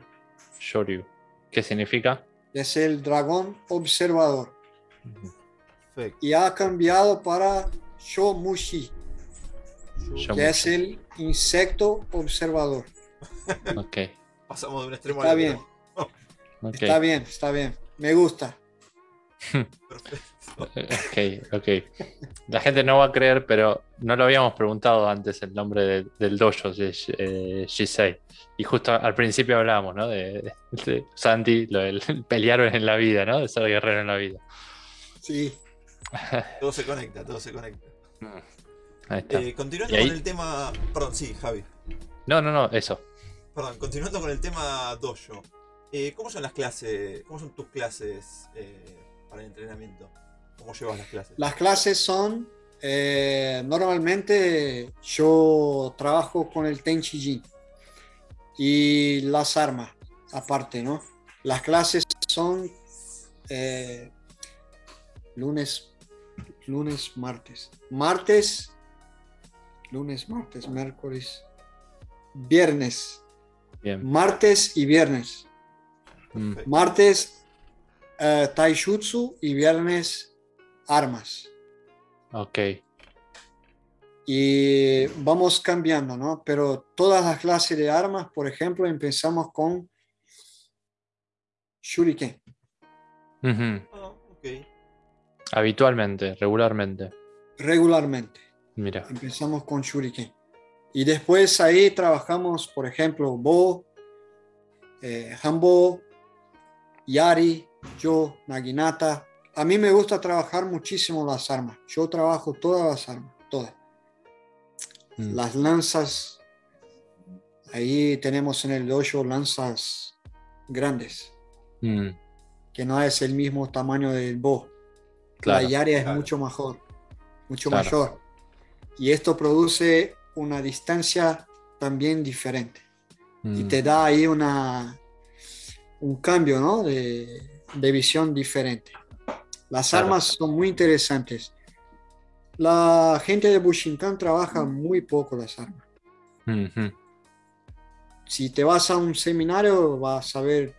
Shoryu. ¿Qué significa? Es el dragón observador. Y ha cambiado para Shomushi. Que es el insecto observador. Ok. Pasamos de un extremo está bien. Está bien, está bien. Me gusta. ok, ok. La gente no va a creer, pero no lo habíamos preguntado antes el nombre del dojo de eh, Shisei. Y justo al principio hablábamos, ¿no? De, Santi, lo del pelear en la vida, ¿no? De ser guerrero en la vida. Sí. todo se conecta, todo se conecta. Ahí está. Eh, continuando con el tema. Perdón, sí, Javi. No, no, no, eso. Perdón, continuando con el tema dojo. Eh, ¿Cómo son las clases? ¿Cómo son tus clases para el entrenamiento? ¿Cómo llevas las clases? Las clases son, eh, normalmente yo trabajo con el Tenchi Jin y las armas, aparte, ¿no? Las clases son eh, lunes, lunes, martes. Martes, lunes, martes, miércoles, viernes. Martes y viernes. Mm. Martes, uh, Taishutsu y viernes armas. Ok. Y vamos cambiando, ¿no? Pero todas las clases de armas, por ejemplo, empezamos con Shuriken. Ah, Habitualmente, regularmente. Regularmente. Mira. Empezamos con Shuriken. Y después ahí trabajamos, por ejemplo, Bo, eh, Hanbo, Yari, yo, Naginata, a mí me gusta trabajar muchísimo las armas. Yo trabajo todas las armas, todas. Mm. Las lanzas, ahí tenemos en el dojo lanzas grandes, mm. que no es el mismo tamaño del bo. la área es mucho mejor, mucho mayor. Y esto produce una distancia también diferente. Y mm. te da ahí una, un cambio ¿no? de, de visión diferente. Las armas son muy interesantes. La gente de Bushinkan trabaja muy poco las armas. Si te vas a un seminario, vas a ver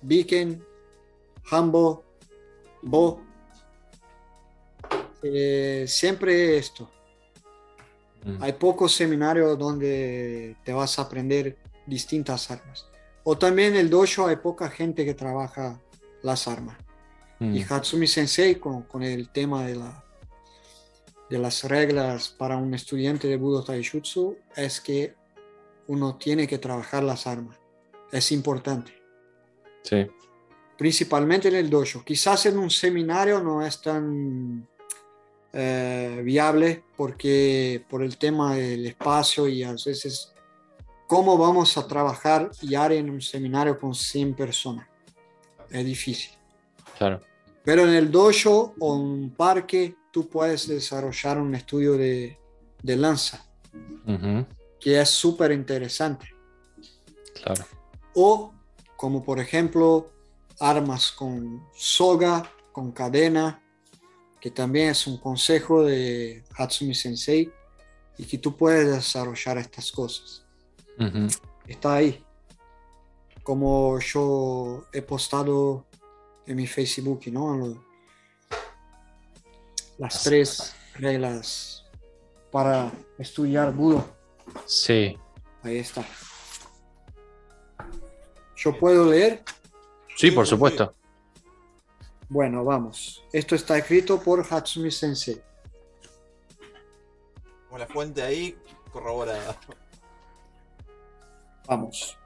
Biken, Hambo, Bo. Eh, siempre esto. Mm. Hay pocos seminarios donde te vas a aprender distintas armas. O también el dojo hay poca gente que trabaja las armas. Y mm. Hatsumi Sensei con, con, el tema de, la, de las reglas para un estudiante de Budo Taishutsu es que uno tiene que trabajar las armas. Es importante. Sí. Principalmente en el dojo. Quizás en un seminario no es tan eh, viable porque por el tema del espacio y a veces cómo vamos a trabajar y haré en un seminario con 100 personas. Es difícil. Claro. Pero en el dojo o un parque tú puedes desarrollar un estudio de, de lanza, que es súper interesante. Claro. O como por ejemplo armas con soga, con cadena, que también es un consejo de Hatsumi Sensei y que tú puedes desarrollar estas cosas. Está ahí. Como yo he postado en mi Facebook, ¿no? Las tres reglas para estudiar Budo. Sí. Ahí está. ¿Yo puedo leer? Sí, por supuesto. Bueno, vamos. Esto está escrito por Hatsumi Sensei. Con la fuente ahí corrobora. Vamos.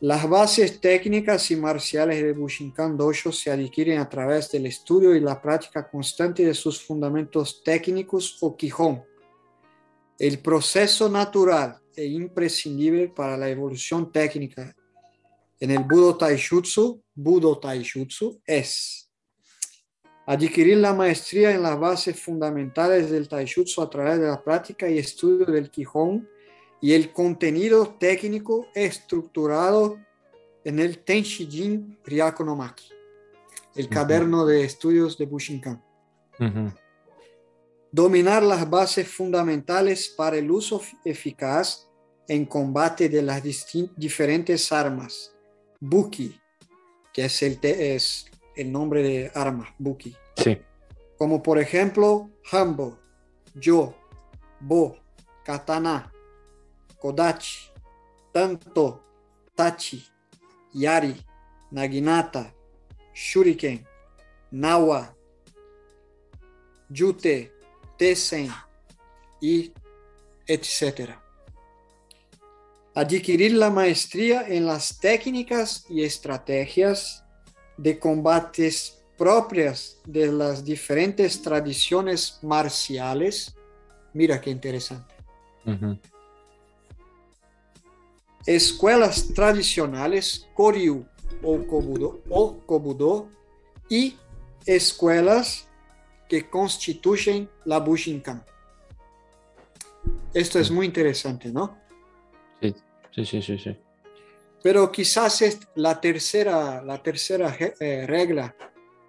Las bases técnicas y marciales de Bushinkan Dojo se adquieren a través del estudio y la práctica constante de sus fundamentos técnicos o Quijón. El proceso natural e imprescindible para la evolución técnica en el Budo Taishutsu, Budo Taishutsu es adquirir la maestría en las bases fundamentales del Taishutsu a través de la práctica y estudio del Quijón y el contenido técnico estructurado en el Tenshijin Ryakonomaki, el caderno de estudios de Bushinkan. Dominar las bases fundamentales para el uso eficaz en combate de las diferentes armas. Buki, que es el, es el nombre de arma, Buki. Sí. Como por ejemplo, Hambo, Yo, Bo, Katana, Kodachi, Tanto, Tachi, Yari, Naginata, Shuriken, Nawa, Yute, Tessen y etcétera. Adquirir la maestría en las técnicas y estrategias de combates propias de las diferentes tradiciones marciales. Mira qué interesante. Escuelas tradicionales, Koryu o Kobudo, o Kobudo y escuelas que constituyen la Bushinkan. Esto es muy interesante, ¿no? Sí, sí, sí, sí. Pero quizás es la tercera, la tercera eh, regla,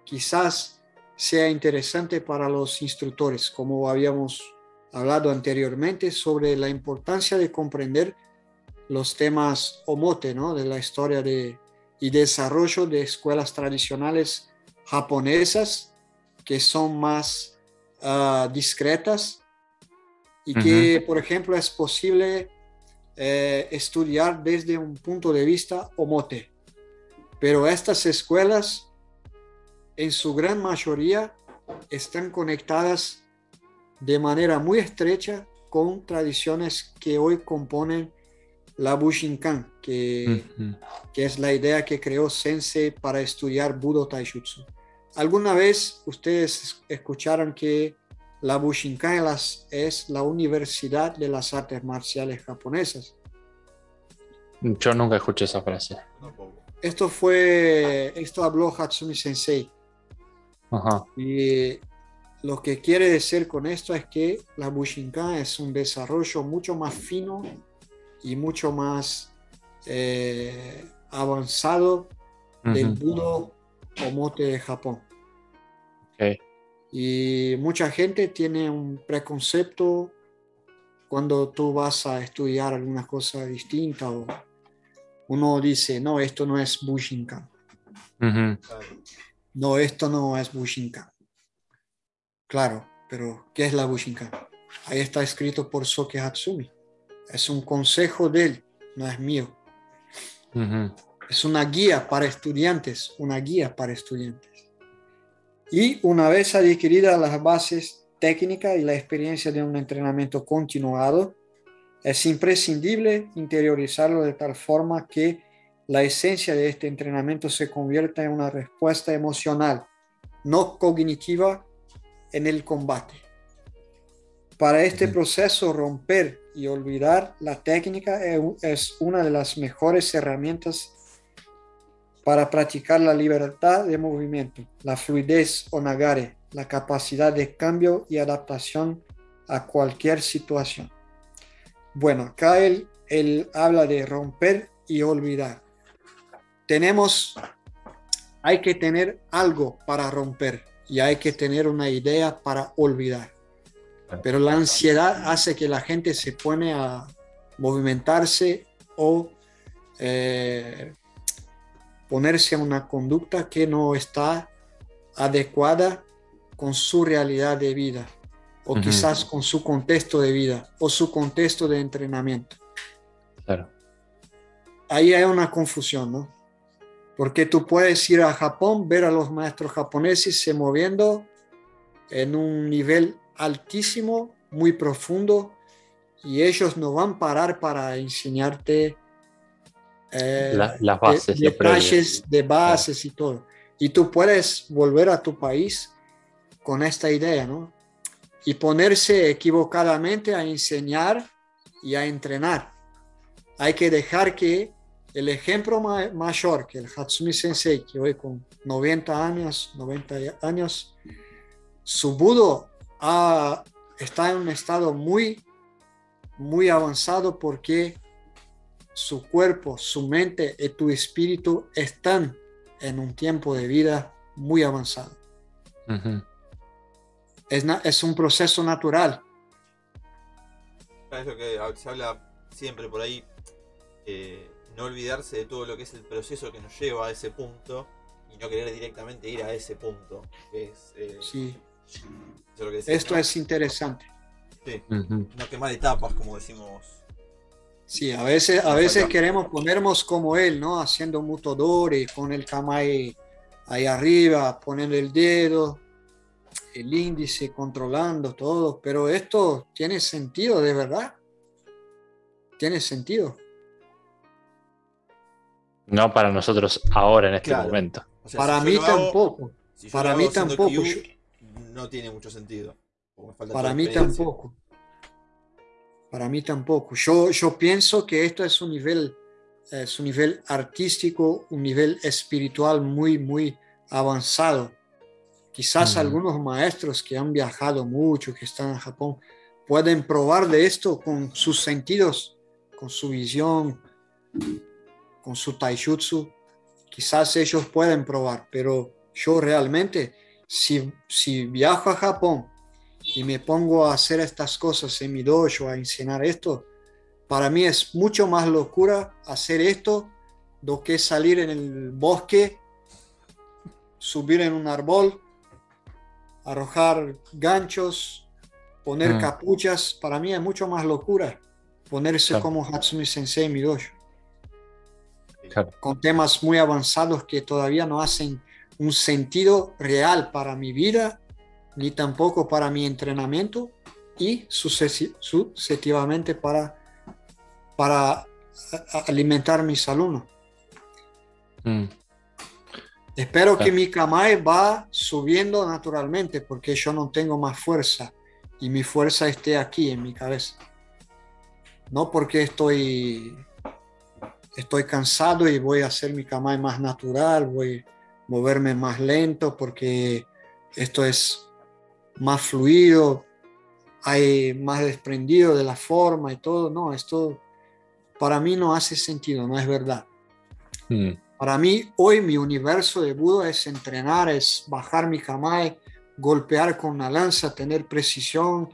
quizás sea interesante para los instructores, como habíamos hablado anteriormente sobre la importancia de comprender los temas omote, ¿no? De la historia de, y desarrollo de escuelas tradicionales japonesas que son más ah, discretas y que, por ejemplo, es posible eh, estudiar desde un punto de vista omote. Pero estas escuelas, en su gran mayoría, están conectadas de manera muy estrecha con tradiciones que hoy componen la Bushinkan, que, que es la idea que creó Sensei para estudiar Budo Taishutsu. ¿Alguna vez ustedes escucharon que la Bushinkan es la Universidad de las Artes Marciales Japonesas? Yo nunca escuché esa frase. Esto fue, esto habló Hatsumi Sensei. Ajá. Y lo que quiere decir con esto es que la Bushinkan es un desarrollo mucho más fino y mucho más eh, avanzado del Budo Omote de Japón. Y mucha gente tiene un preconcepto cuando tú vas a estudiar alguna cosa distinta o uno dice, no, esto no es Bushinkan. No, esto no es Bushinkan. Claro, pero ¿qué es la Bushinkan? Ahí está escrito por Soke Hatsumi. Es un consejo de él, no es mío. Es una guía para estudiantes, una guía para estudiantes. Y una vez adquiridas las bases técnicas y la experiencia de un entrenamiento continuado, es imprescindible interiorizarlo de tal forma que la esencia de este entrenamiento se convierta en una respuesta emocional, no cognitiva, en el combate. Para este proceso, romper y olvidar la técnica es una de las mejores herramientas para practicar la libertad de movimiento, la fluidez o nagare, la capacidad de cambio y adaptación a cualquier situación. Bueno, acá él, él habla de romper y olvidar. Tenemos, hay que tener algo para romper y hay que tener una idea para olvidar. Pero la ansiedad hace que la gente se pone a movimentarse o eh, ponerse a una conducta que no está adecuada con su realidad de vida o quizás con su contexto de vida o su contexto de entrenamiento. Claro. Ahí hay una confusión, ¿no? Porque tú puedes ir a Japón, ver a los maestros japoneses se moviendo en un nivel altísimo, muy profundo, y ellos no van a parar para enseñarte eh, las bases, de, detalles de bases y todo. Y tú puedes volver a tu país con esta idea, ¿no? Y ponerse equivocadamente a enseñar y a entrenar. hay que dejar que el ejemplo mayor que el Hatsumi Sensei, que hoy con 90 años, 90 años, su budo está en un estado muy, muy avanzado porque su cuerpo, su mente y tu espíritu están en un tiempo de vida muy avanzado. es, es, un proceso natural. Es lo que se habla siempre por ahí, eh, no olvidarse de todo lo que es el proceso que nos lleva a ese punto y no querer directamente ir a ese punto. Es, eh, sí. Esto es interesante. Sí. No quemar etapas, como decimos. Sí, a veces, a veces queremos ponernos como él, ¿no? Haciendo mutodori con el kamai ahí arriba, poniendo el dedo, el índice, controlando todo. Pero esto tiene sentido, de verdad. Tiene sentido. No para nosotros ahora, en este momento. para mí tampoco. para mí tampoco no tiene mucho sentido. Para mí tampoco. Para mí tampoco. Yo, yo pienso que esto es un nivel, es un nivel artístico, un nivel espiritual muy, muy avanzado. Quizás algunos maestros que han viajado mucho, que están en Japón, pueden probar de esto con sus sentidos, con su visión, con su taijutsu. Quizás ellos pueden probar, pero yo realmente si, viajo a Japón y me pongo a hacer estas cosas en mi dojo, a enseñar esto, para mí es mucho más locura hacer esto do que salir en el bosque, subir en un árbol, arrojar ganchos, poner mm. capuchas. Para mí es mucho más locura ponerse como Hatsumi Sensei en mi dojo. Con temas muy avanzados que todavía no hacen un sentido real para mi vida, ni tampoco para mi entrenamiento y sucesivamente para, para alimentar mis alumnos. Mm. Espero que mi kamae va subiendo naturalmente porque yo no tengo más fuerza y mi fuerza esté aquí en mi cabeza. No porque estoy, estoy cansado y voy a hacer mi kamae más natural, voy, moverme más lento porque esto es más fluido, hay más desprendido de la forma y todo. No, esto para mí no hace sentido, no es verdad. Mm. Para mí, hoy mi universo de Budo es entrenar, es bajar mi kamae, golpear con una lanza, tener precisión,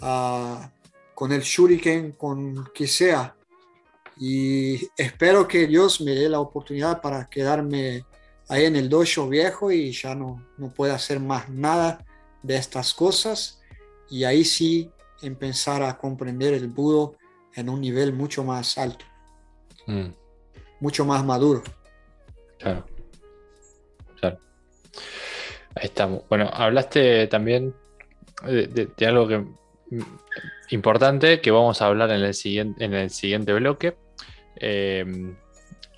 ah, con el shuriken, con que sea. Y espero que Dios me dé la oportunidad para quedarme ahí en el dojo viejo y ya no, no puede hacer más nada de estas cosas y ahí sí empezar a comprender el budo en un nivel mucho más alto, mm. mucho más maduro. Claro, claro. Ahí estamos. Bueno, hablaste también de, algo que importante que vamos a hablar en el siguiente, en el siguiente bloque. Eh,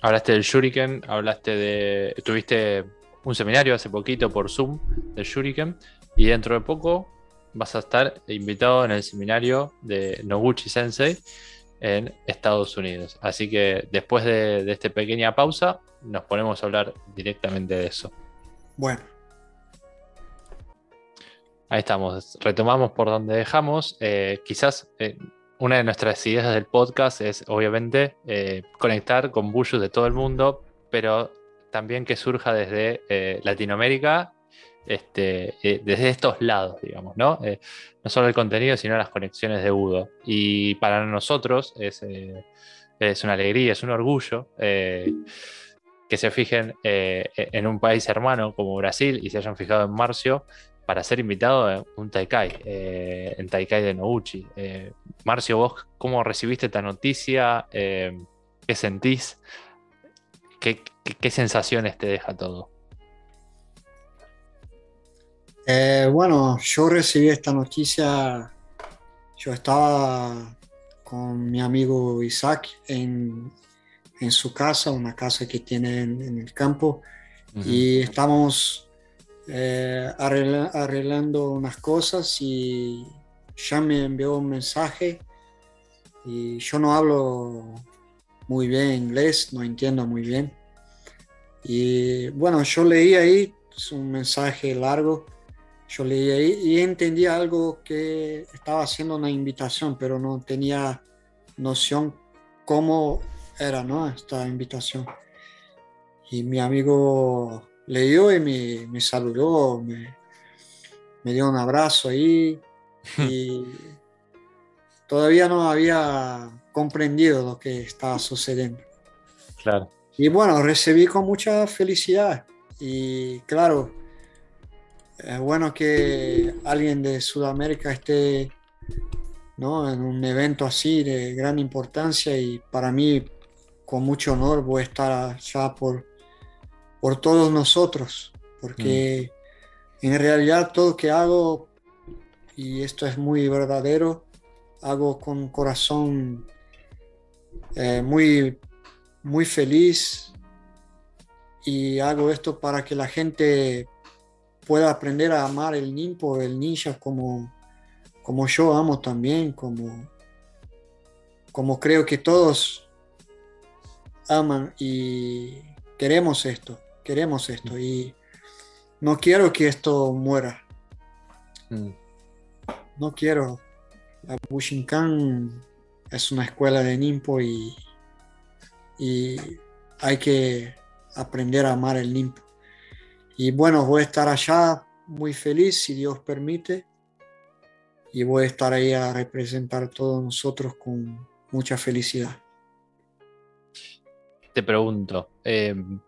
Hablaste del Shuriken, hablaste de. Tuviste un seminario hace poquito por Zoom del Shuriken y dentro de poco vas a estar invitado en el seminario de Noguchi Sensei en Estados Unidos. Así que después de, esta pequeña pausa nos ponemos a hablar directamente de eso. Bueno. Ahí estamos, retomamos por donde dejamos. Eh, quizás eh, una de nuestras ideas del podcast es obviamente eh, conectar con bullos de todo el mundo, pero también que surja desde Latinoamérica, este, eh, desde estos lados, digamos, ¿no? no solo el contenido, sino las conexiones de Udo. Y para nosotros es, es una alegría, es un orgullo que se fijen en un país hermano como Brasil y se hayan fijado en Marcio para ser invitado a un Taikai, eh, en Taikai de Nouchi. Eh, Marcio, vos, ¿cómo recibiste esta noticia? Eh, ¿Qué sentís? ¿Qué, sensaciones te deja todo? Bueno, yo recibí esta noticia, yo estaba con mi amigo Isaac en, su casa, una casa que tiene en, el campo, y estamos eh, arreglando unas cosas y ya me envió un mensaje y yo no hablo muy bien inglés, no entiendo muy bien. Y bueno, yo leí ahí, es un mensaje largo, yo leí y entendí algo que estaba haciendo una invitación, pero no tenía noción cómo era ¿no? esta invitación. Y mi amigo leyó y me, me saludó, me, me dio un abrazo ahí y todavía no había comprendido lo que estaba sucediendo. Claro. Y bueno, recibí con mucha felicidad. Y claro, es bueno que alguien de Sudamérica esté ¿no? en un evento así de gran importancia y para mí con mucho honor voy a estar allá por, por todos nosotros, porque mm. en realidad todo lo que hago, y esto es muy verdadero, hago con corazón eh, muy, muy feliz y hago esto para que la gente pueda aprender a amar el ninpo, el ninja como, como yo amo también, como, como creo que todos aman y queremos esto, queremos esto y no quiero que esto muera. Mm. No quiero. La Bushinkan es una escuela de Nimpo y, y hay que aprender a amar el Nimpo. Y bueno, voy a estar allá muy feliz si Dios permite y voy a estar ahí a representar a todos nosotros con mucha felicidad. Te pregunto, em,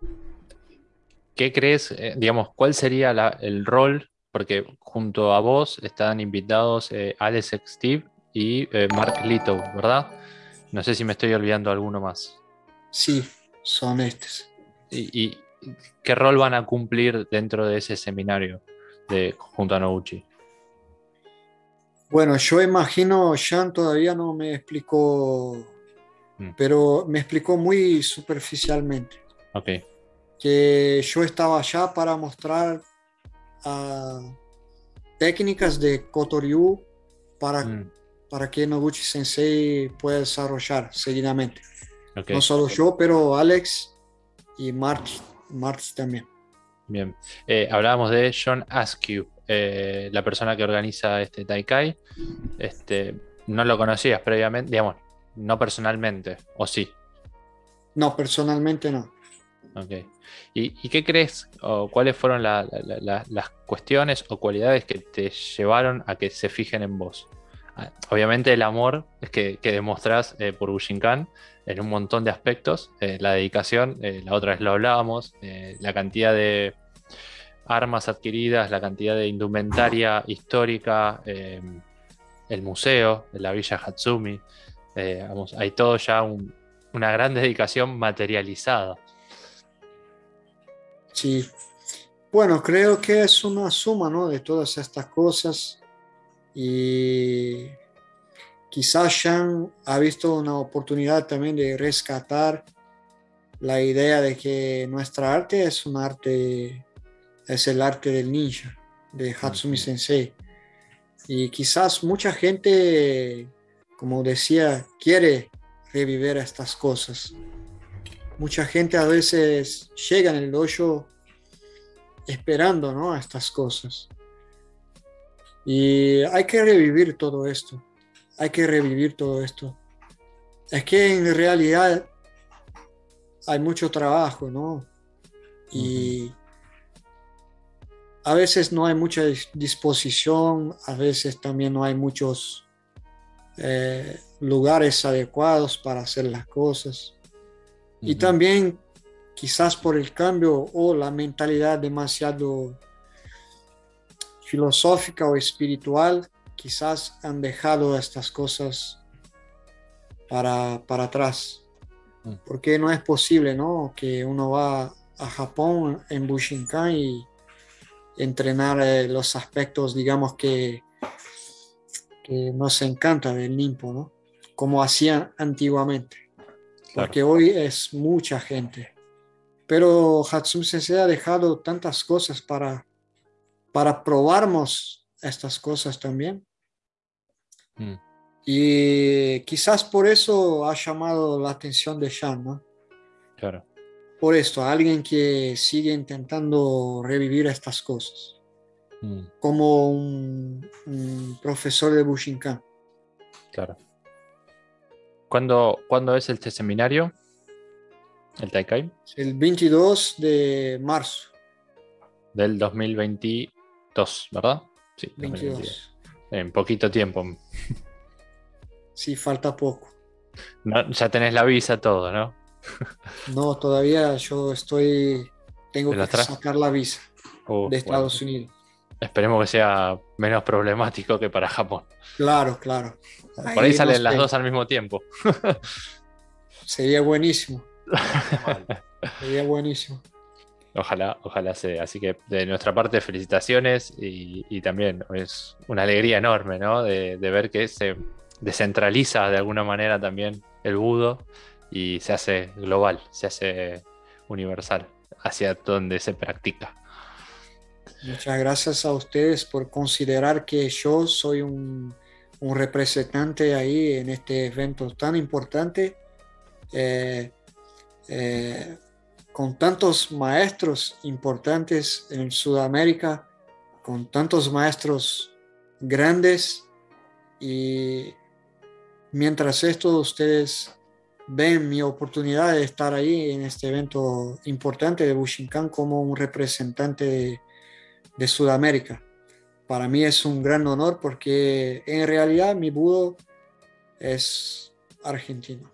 ¿qué crees, eh, digamos, cuál sería el rol? Porque junto a vos están invitados eh, Alex Steve y eh, Mark Lito, ¿verdad? No sé si me estoy olvidando alguno más. Sí, son estos. ¿Y, qué rol van a cumplir dentro de ese seminario de, junto a Nouchi? Bueno, yo imagino, Sean todavía no me explicó, mm. pero me explicó muy superficialmente. Ok. Que yo estaba allá para mostrar ah, técnicas de Kotoryu para, mm. para que Noguchi Sensei pueda desarrollar seguidamente. No solo yo, pero Alex y March, March también. Bien. Eh, hablábamos de John Askew. Eh, la persona que organiza este Taikai. Este, no lo conocías previamente, digamos, no personalmente, ¿o sí? No, personalmente no. Ok. ¿Y, qué crees, o cuáles fueron las cuestiones o cualidades que te llevaron a que se fijen en vos? Ah, obviamente el amor es que, que demostrás eh, por Bushinkan en un montón de aspectos. Eh, la dedicación, la otra vez lo hablábamos, la cantidad de armas adquiridas, la cantidad de indumentaria histórica, eh, el museo la villa Hatsumi. Eh, hay todo ya una gran dedicación materializada. Sí. Bueno, creo que es una suma ¿no? de todas estas cosas y quizás Shang ha visto una oportunidad también de rescatar la idea de que nuestra arte es un arte es el arte del ninja, de Hatsumi Sensei. Y quizás mucha gente, como decía, quiere revivir estas cosas. Mucha gente a veces llega en el dojo esperando ¿no? a estas cosas. Y hay que revivir todo esto. Hay que revivir todo esto. Es que en realidad hay mucho trabajo, ¿no? Y a veces no hay mucha disposición, a veces también no hay muchos eh, lugares adecuados para hacer las cosas. Y también quizás por el cambio o la mentalidad demasiado filosófica o espiritual, quizás han dejado estas cosas para, para atrás. Mm. Porque no es posible, ¿no? Que uno va a Japón en Bushinkan y entrenar eh, los aspectos, digamos, que, que nos encanta del Nimpo, ¿no? Como hacían antiguamente. Porque hoy es mucha gente. Pero Hatsumi Sensei ha dejado tantas cosas para, para probarnos estas cosas también. Mm. Y quizás por eso ha llamado la atención de Sean, ¿no? Claro. Por esto, alguien que sigue intentando revivir estas cosas. Mm. Como un, profesor de Bushinkan. Claro. ¿Cuándo, ¿Cuándo, es este seminario? ¿El Taikai? El 22 de marzo. Del 2022, ¿verdad? Sí, 22. En poquito tiempo. Sí, falta poco. ya tenés la visa, todo, ¿no? no, todavía yo estoy. Tengo que sacar la visa uh, de Estados Unidos. Esperemos que sea menos problemático que para Japón. Claro, claro. Por ahí salen las dos al mismo tiempo. Sería buenísimo. Sería buenísimo. Ojalá, ojalá sea. Así que de nuestra parte, felicitaciones y, también es una alegría enorme, ¿no? De, ver que se descentraliza de alguna manera también el budo y se hace global, se hace universal hacia donde se practica. Muchas gracias a ustedes por considerar que yo soy un, representante ahí en este evento tan importante. Eh, eh, con tantos maestros importantes en Sudamérica, con tantos maestros grandes y mientras esto ustedes ven mi oportunidad de estar ahí en este evento importante de Bushinkan como un representante de, Sudamérica. Para mí es un gran honor porque en realidad mi budo es argentino.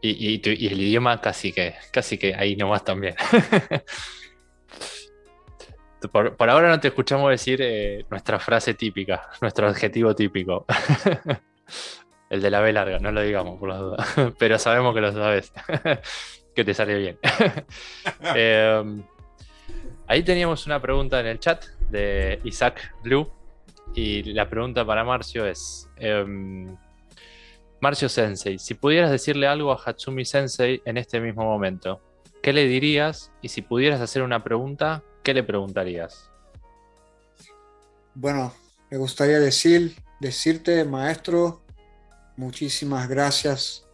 Y, el idioma casi que, casi que ahí nomás también. por, ahora no te escuchamos decir eh, nuestra frase típica, nuestro adjetivo típico. el de la B larga, no lo digamos por la duda. Pero sabemos que lo sabes. que te sale bien. Em, ahí teníamos una pregunta en el chat de Isaac Blue. Y la pregunta para Marcio es. Em, Marcio Sensei, si pudieras decirle algo a Hatsumi Sensei en este mismo momento, ¿qué le dirías? Y si pudieras hacer una pregunta, ¿qué le preguntarías? Bueno, me gustaría decir, decirte, maestro, muchísimas gracias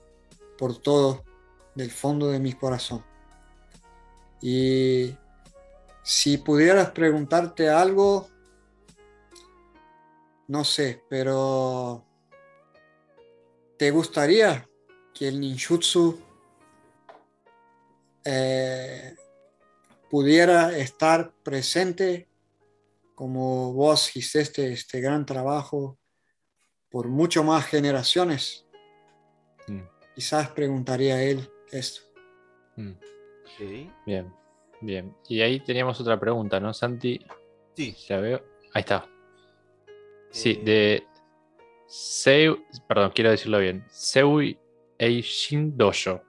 por todo del fondo de mi corazón. Y si pudieras preguntarte algo, no sé, pero ¿Te gustaría que el ninjutsu eh, pudiera estar presente como vos hiciste este gran trabajo por mucho más generaciones? Mm. Quizás preguntaría a él esto. Mm. Bien, bien. Y ahí teníamos otra pregunta, ¿no, Santi? Sí. Ya veo. Ahí está. Sí, eh, de Seu, perdón, quiero decirlo bien. Seui Eishin Dojo.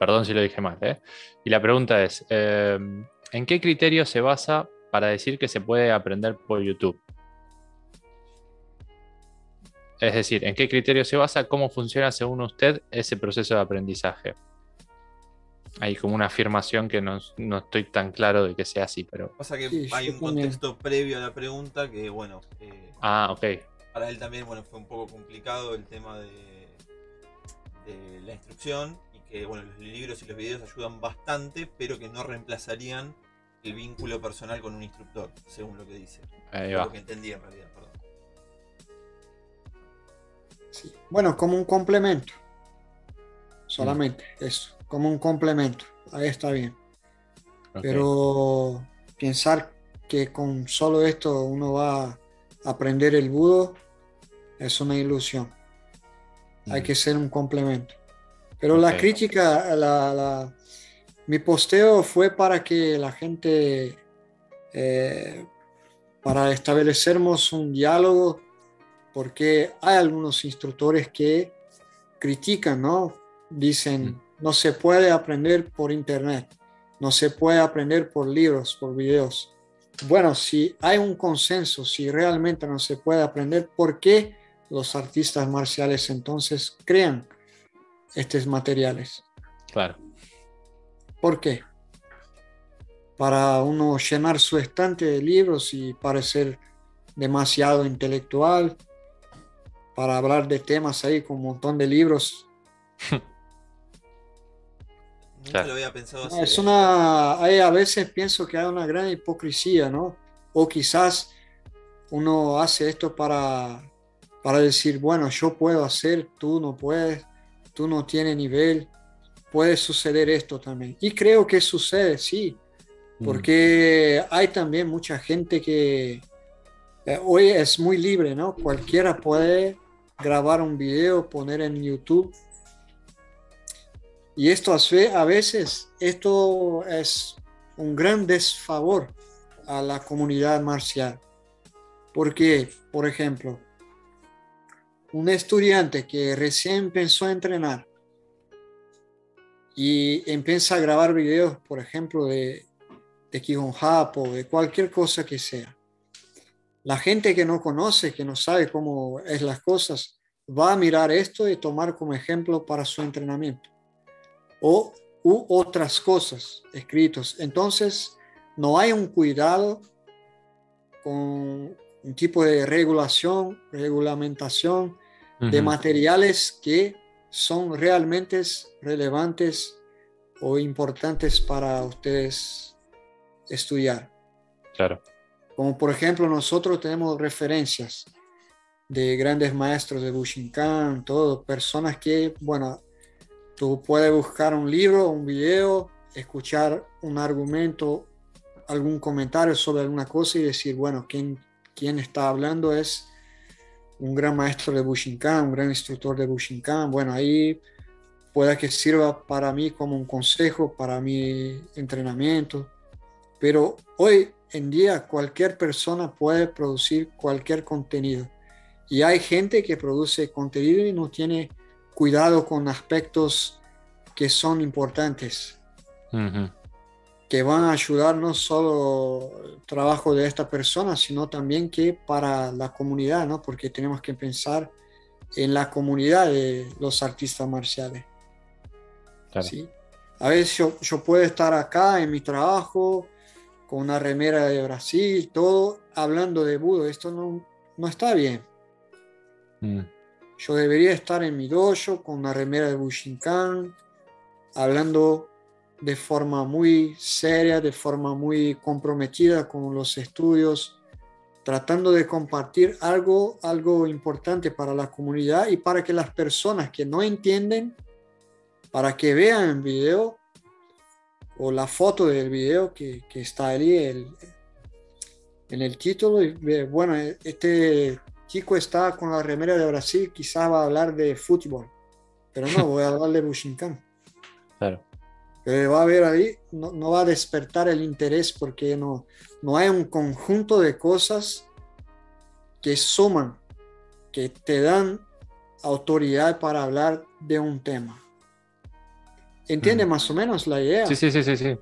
Perdón si lo dije mal. ¿eh? Y la pregunta es, em, ¿en qué criterio se basa para decir que se puede aprender por YouTube? Es decir, ¿en qué criterio se basa? ¿Cómo funciona según usted ese proceso de aprendizaje? Hay como una afirmación que no, estoy tan claro de que sea así, pero... Pasa que hay un contexto previo a la pregunta que, bueno... Eh, ah, ok para él también bueno, fue un poco complicado el tema de, la instrucción y que bueno, los libros y los videos ayudan bastante, pero que no reemplazarían el vínculo personal con un instructor, según lo que dice. Lo que entendí en realidad, perdón. Bueno, como un complemento. Solamente mm. eso, como un complemento. Ahí está bien. Pero pensar que con solo esto uno va a aprender el budo es una ilusión. Hay que ser un complemento. Pero la crítica, la, mi posteo fue para que la gente, eh, para establecermos un diálogo, porque hay algunos instructores que critican, ¿no? Dicen, no se puede aprender por internet, no se puede aprender por libros, por videos. Bueno, si hay un consenso, si realmente no se puede aprender, ¿por qué los artistas marciales entonces crean estos materiales. Claro. ¿Por qué? Para uno llenar su estante de libros y parecer demasiado intelectual para hablar de temas ahí con un montón de libros. Nunca lo había pensado así. Es una, a veces pienso que hay una gran hipocresía, ¿no? O quizás uno hace esto para, para decir, bueno, yo puedo hacer, tú no puedes, tú no tienes nivel, puede suceder esto también. Y creo que sucede, sí, mm. porque hay también mucha gente que eh, hoy es muy libre, ¿no? Cualquiera puede grabar un video, poner en YouTube. Y esto a veces, esto es un gran desfavor a la comunidad marcial. Porque, por ejemplo, un estudiante que recién empezó a entrenar y empieza a grabar videos, por ejemplo, de, de Kihon Japo, de cualquier cosa que sea. La gente que no conoce, que no sabe cómo es las cosas, va a mirar esto y tomar como ejemplo para su entrenamiento. O u otras cosas escritos. Entonces, no hay un cuidado con un tipo de regulación, regulamentación de materiales que son realmente relevantes o importantes para ustedes estudiar. Claro. Como por ejemplo, nosotros tenemos referencias de grandes maestros de Bushinkan, todo, personas que, bueno, tú puedes buscar un libro, un video, escuchar un argumento, algún comentario sobre alguna cosa y decir, bueno, quién, quién está hablando es un gran maestro de Bushinkan, un gran instructor de Bushinkan. Bueno, ahí pueda que sirva para mí como un consejo, para mi entrenamiento. Pero hoy en día cualquier persona puede producir cualquier contenido. Y hay gente que produce contenido y no tiene cuidado con aspectos que son importantes, que van a ayudar no solo el trabajo de esta persona, sino también que para la comunidad, ¿no? porque tenemos que pensar en la comunidad de los artistas marciales. ¿sí? A veces yo, yo puedo estar acá en mi trabajo, con una remera de Brasil, todo hablando de budo. Esto no, no está bien. Mm. Yo debería estar en mi dojo con una remera de Bushinkan, hablando de forma muy seria, de forma muy comprometida con los estudios, tratando de compartir algo, algo importante para la comunidad y para que las personas que no entienden, para que vean el video o la foto del video que, que está ahí el, en el título. Y, bueno, este chico está con la remera de Brasil, quizá va a hablar de fútbol, pero no, voy a hablar de Bushinkan. Claro. Va a ver ahí, no, no, va a despertar el interés porque no, no hay un conjunto de cosas que suman, que te dan autoridad para hablar de un tema. ¿Entiende más o menos la idea? Sí, sí, sí, sí, sí.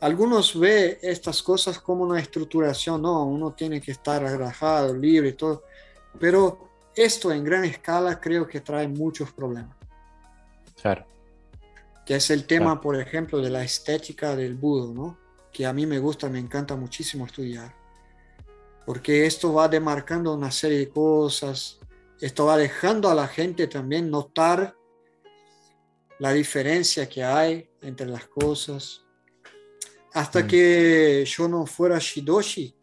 Algunos ve estas cosas como una estructuración, no, uno tiene que estar relajado, libre y todo, pero esto en gran escala creo que trae muchos problemas. Claro. Que es el tema, por ejemplo, de la estética del budo, ¿no? Que a mí me gusta, me encanta muchísimo estudiar. Porque esto va demarcando una serie de cosas, esto va dejando a la gente también notar la diferencia que hay entre las cosas. Hasta mm. que yo no fuera Shidoshi,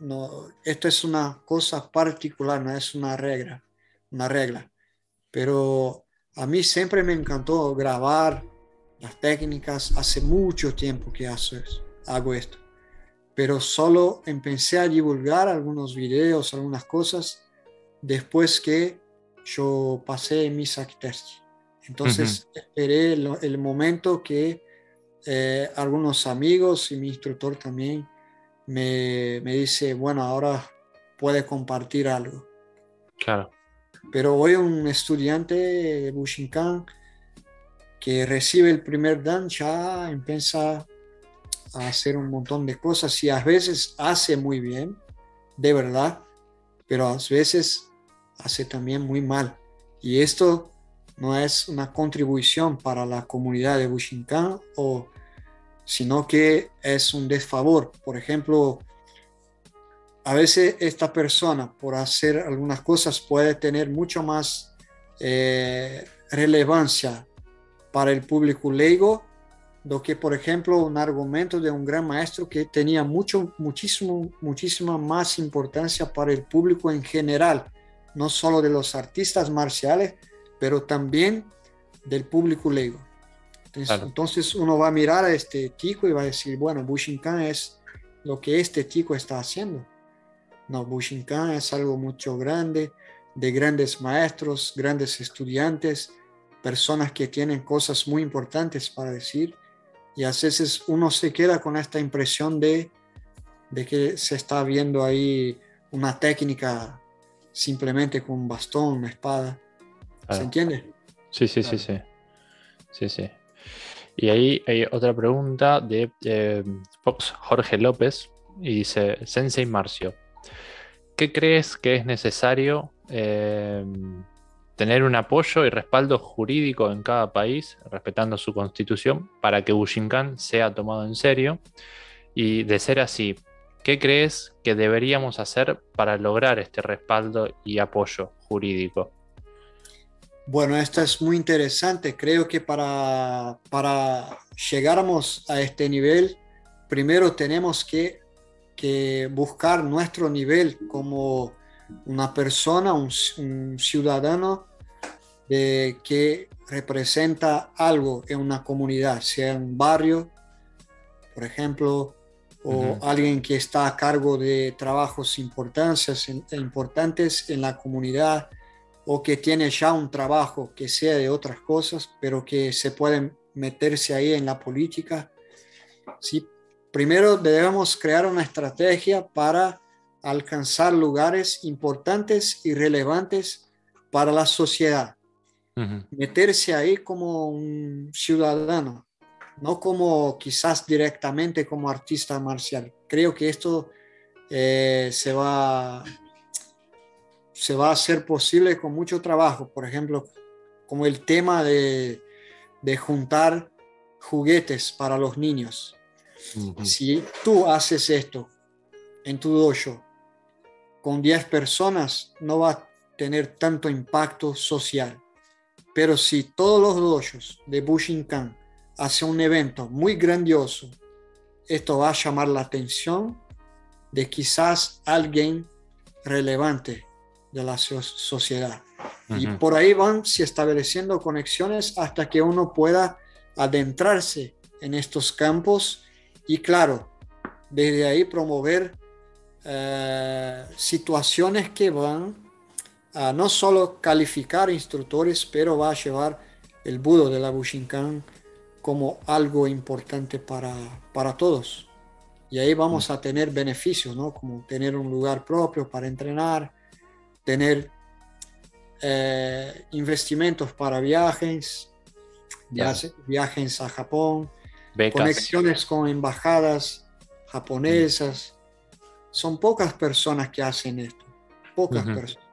no, esto es una cosa particular, no es una regla, una regla. Pero a mí siempre me encantó grabar las técnicas, hace mucho tiempo que hago esto. Pero solo empecé a divulgar algunos videos, algunas cosas, después que yo pasé mi Sakiterchi. Entonces esperé el, momento que eh, algunos amigos y mi instructor también me, me, dice, bueno, ahora puede compartir algo. Claro. Pero hoy un estudiante de Bushinkan que recibe el primer dan ya empieza a hacer un montón de cosas y a veces hace muy bien, de verdad, pero a veces hace también muy mal. Y esto no es una contribución para la comunidad de Bushinkan, o, sino que es un desfavor. Por ejemplo, a veces esta persona, por hacer algunas cosas, puede tener mucho más eh, relevancia para el público leigo do que, por ejemplo, un argumento de un gran maestro que tenía mucho, muchísimo, muchísima más importancia para el público en general, no solo de los artistas marciales, pero también del público leigo. Entonces, uno va a mirar a este tico y va a decir, bueno, Bushinkan es lo que este tico está haciendo. No, Bushinkan es algo mucho grande, de grandes maestros, grandes estudiantes, personas que tienen cosas muy importantes para decir. Y a veces uno se queda con esta impresión de, de que se está viendo ahí una técnica simplemente con un bastón, una espada. ¿Se entiende? Sí, sí, sí, sí. Sí, sí. Y ahí hay otra pregunta de eh, Fox Jorge López y dice, Sensei Marcio, ¿qué crees que es necesario eh, tener un apoyo y respaldo jurídico en cada país, respetando su constitución, para que Bushinkan sea tomado en serio? Y de ser así, ¿qué crees que deberíamos hacer para lograr este respaldo y apoyo jurídico? Bueno, esto es muy interesante. Creo que para, para llegáramos a este nivel, primero tenemos que, que buscar nuestro nivel como una persona, un, ciudadano de, que representa algo en una comunidad, sea un barrio, por ejemplo, o alguien que está a cargo de trabajos importantes en la comunidad o que tiene ya un trabajo que sea de otras cosas, pero que se pueden meterse ahí en la política. ¿sí? Primero debemos crear una estrategia para alcanzar lugares importantes y relevantes para la sociedad. Meterse ahí como un ciudadano, no como quizás directamente como artista marcial. Creo que esto eh, se va se va a hacer posible con mucho trabajo, por ejemplo, como el tema de, juntar juguetes para los niños. Si tú haces esto en tu dojo con 10 personas, no va a tener tanto impacto social. Pero si todos los dojos de Bushinkan hacen un evento muy grandioso, esto va a llamar la atención de quizás alguien relevante de la sociedad. Y por ahí van se estableciendo conexiones hasta que uno pueda adentrarse en estos campos y claro, desde ahí promover eh, situaciones que van a no solo calificar instructores, pero va a llevar el budo de la Bushinkan como algo importante para, para todos. Y ahí vamos a tener beneficios, ¿no? Como tener un lugar propio para entrenar, tener eh, investimentos para viajes, viajes, a Japón, conexiones con embajadas japonesas. Son pocas personas que hacen esto, pocas personas.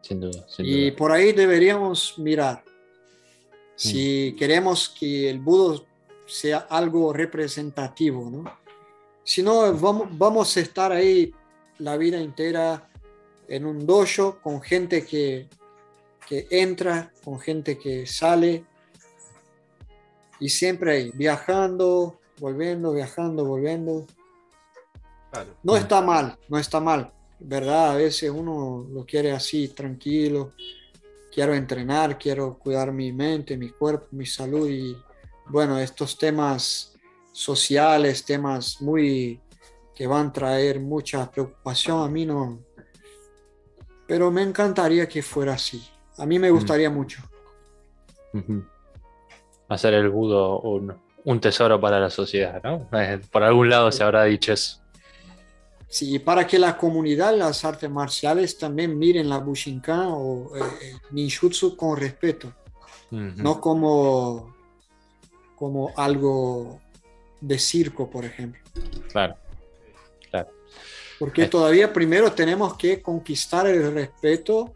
Sin duda, y por ahí deberíamos mirar. Si mm. queremos que el budo sea algo representativo, ¿no? Si no, vamos, vamos a estar ahí la vida entera en un dojo con gente que, entra, con gente que sale y siempre ahí, viajando, volviendo, viajando, volviendo. No está mal, no está mal, ¿verdad? A veces uno lo quiere así, tranquilo. Quiero entrenar, quiero cuidar mi mente, mi cuerpo, mi salud y bueno, estos temas sociales, temas muy que van a traer mucha preocupación, a mí no, pero me encantaría que fuera así. A mí me mm. gustaría mucho. Hacer el budo un, tesoro para la sociedad, ¿no? Eh, por algún lado se habrá dicho eso. Sí, para que la comunidad, las artes marciales también miren la Bushinkan o eh, ninjutsu con respeto, no como, como algo de circo, por ejemplo. Claro. Porque todavía primero tenemos que conquistar el respeto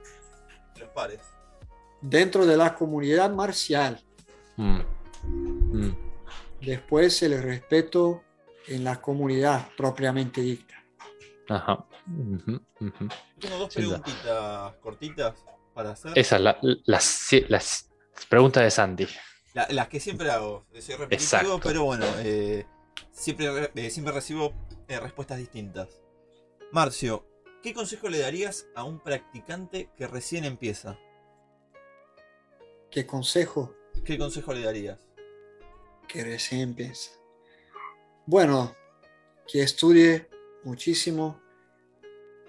dentro de la comunidad marcial. Mm. Mm. Después el respeto en la comunidad propiamente dicta. Ajá. Tengo dos preguntitas cortitas para hacer. Esas, las, las preguntas de Santi. las que siempre hago. Soy repetitivo, pero bueno, eh, siempre, eh, siempre recibo eh, respuestas distintas. Marcio, ¿qué consejo le darías a un practicante que recién empieza? ¿Qué consejo? ¿Qué consejo le darías? Que recién empieza. Bueno, que estudie muchísimo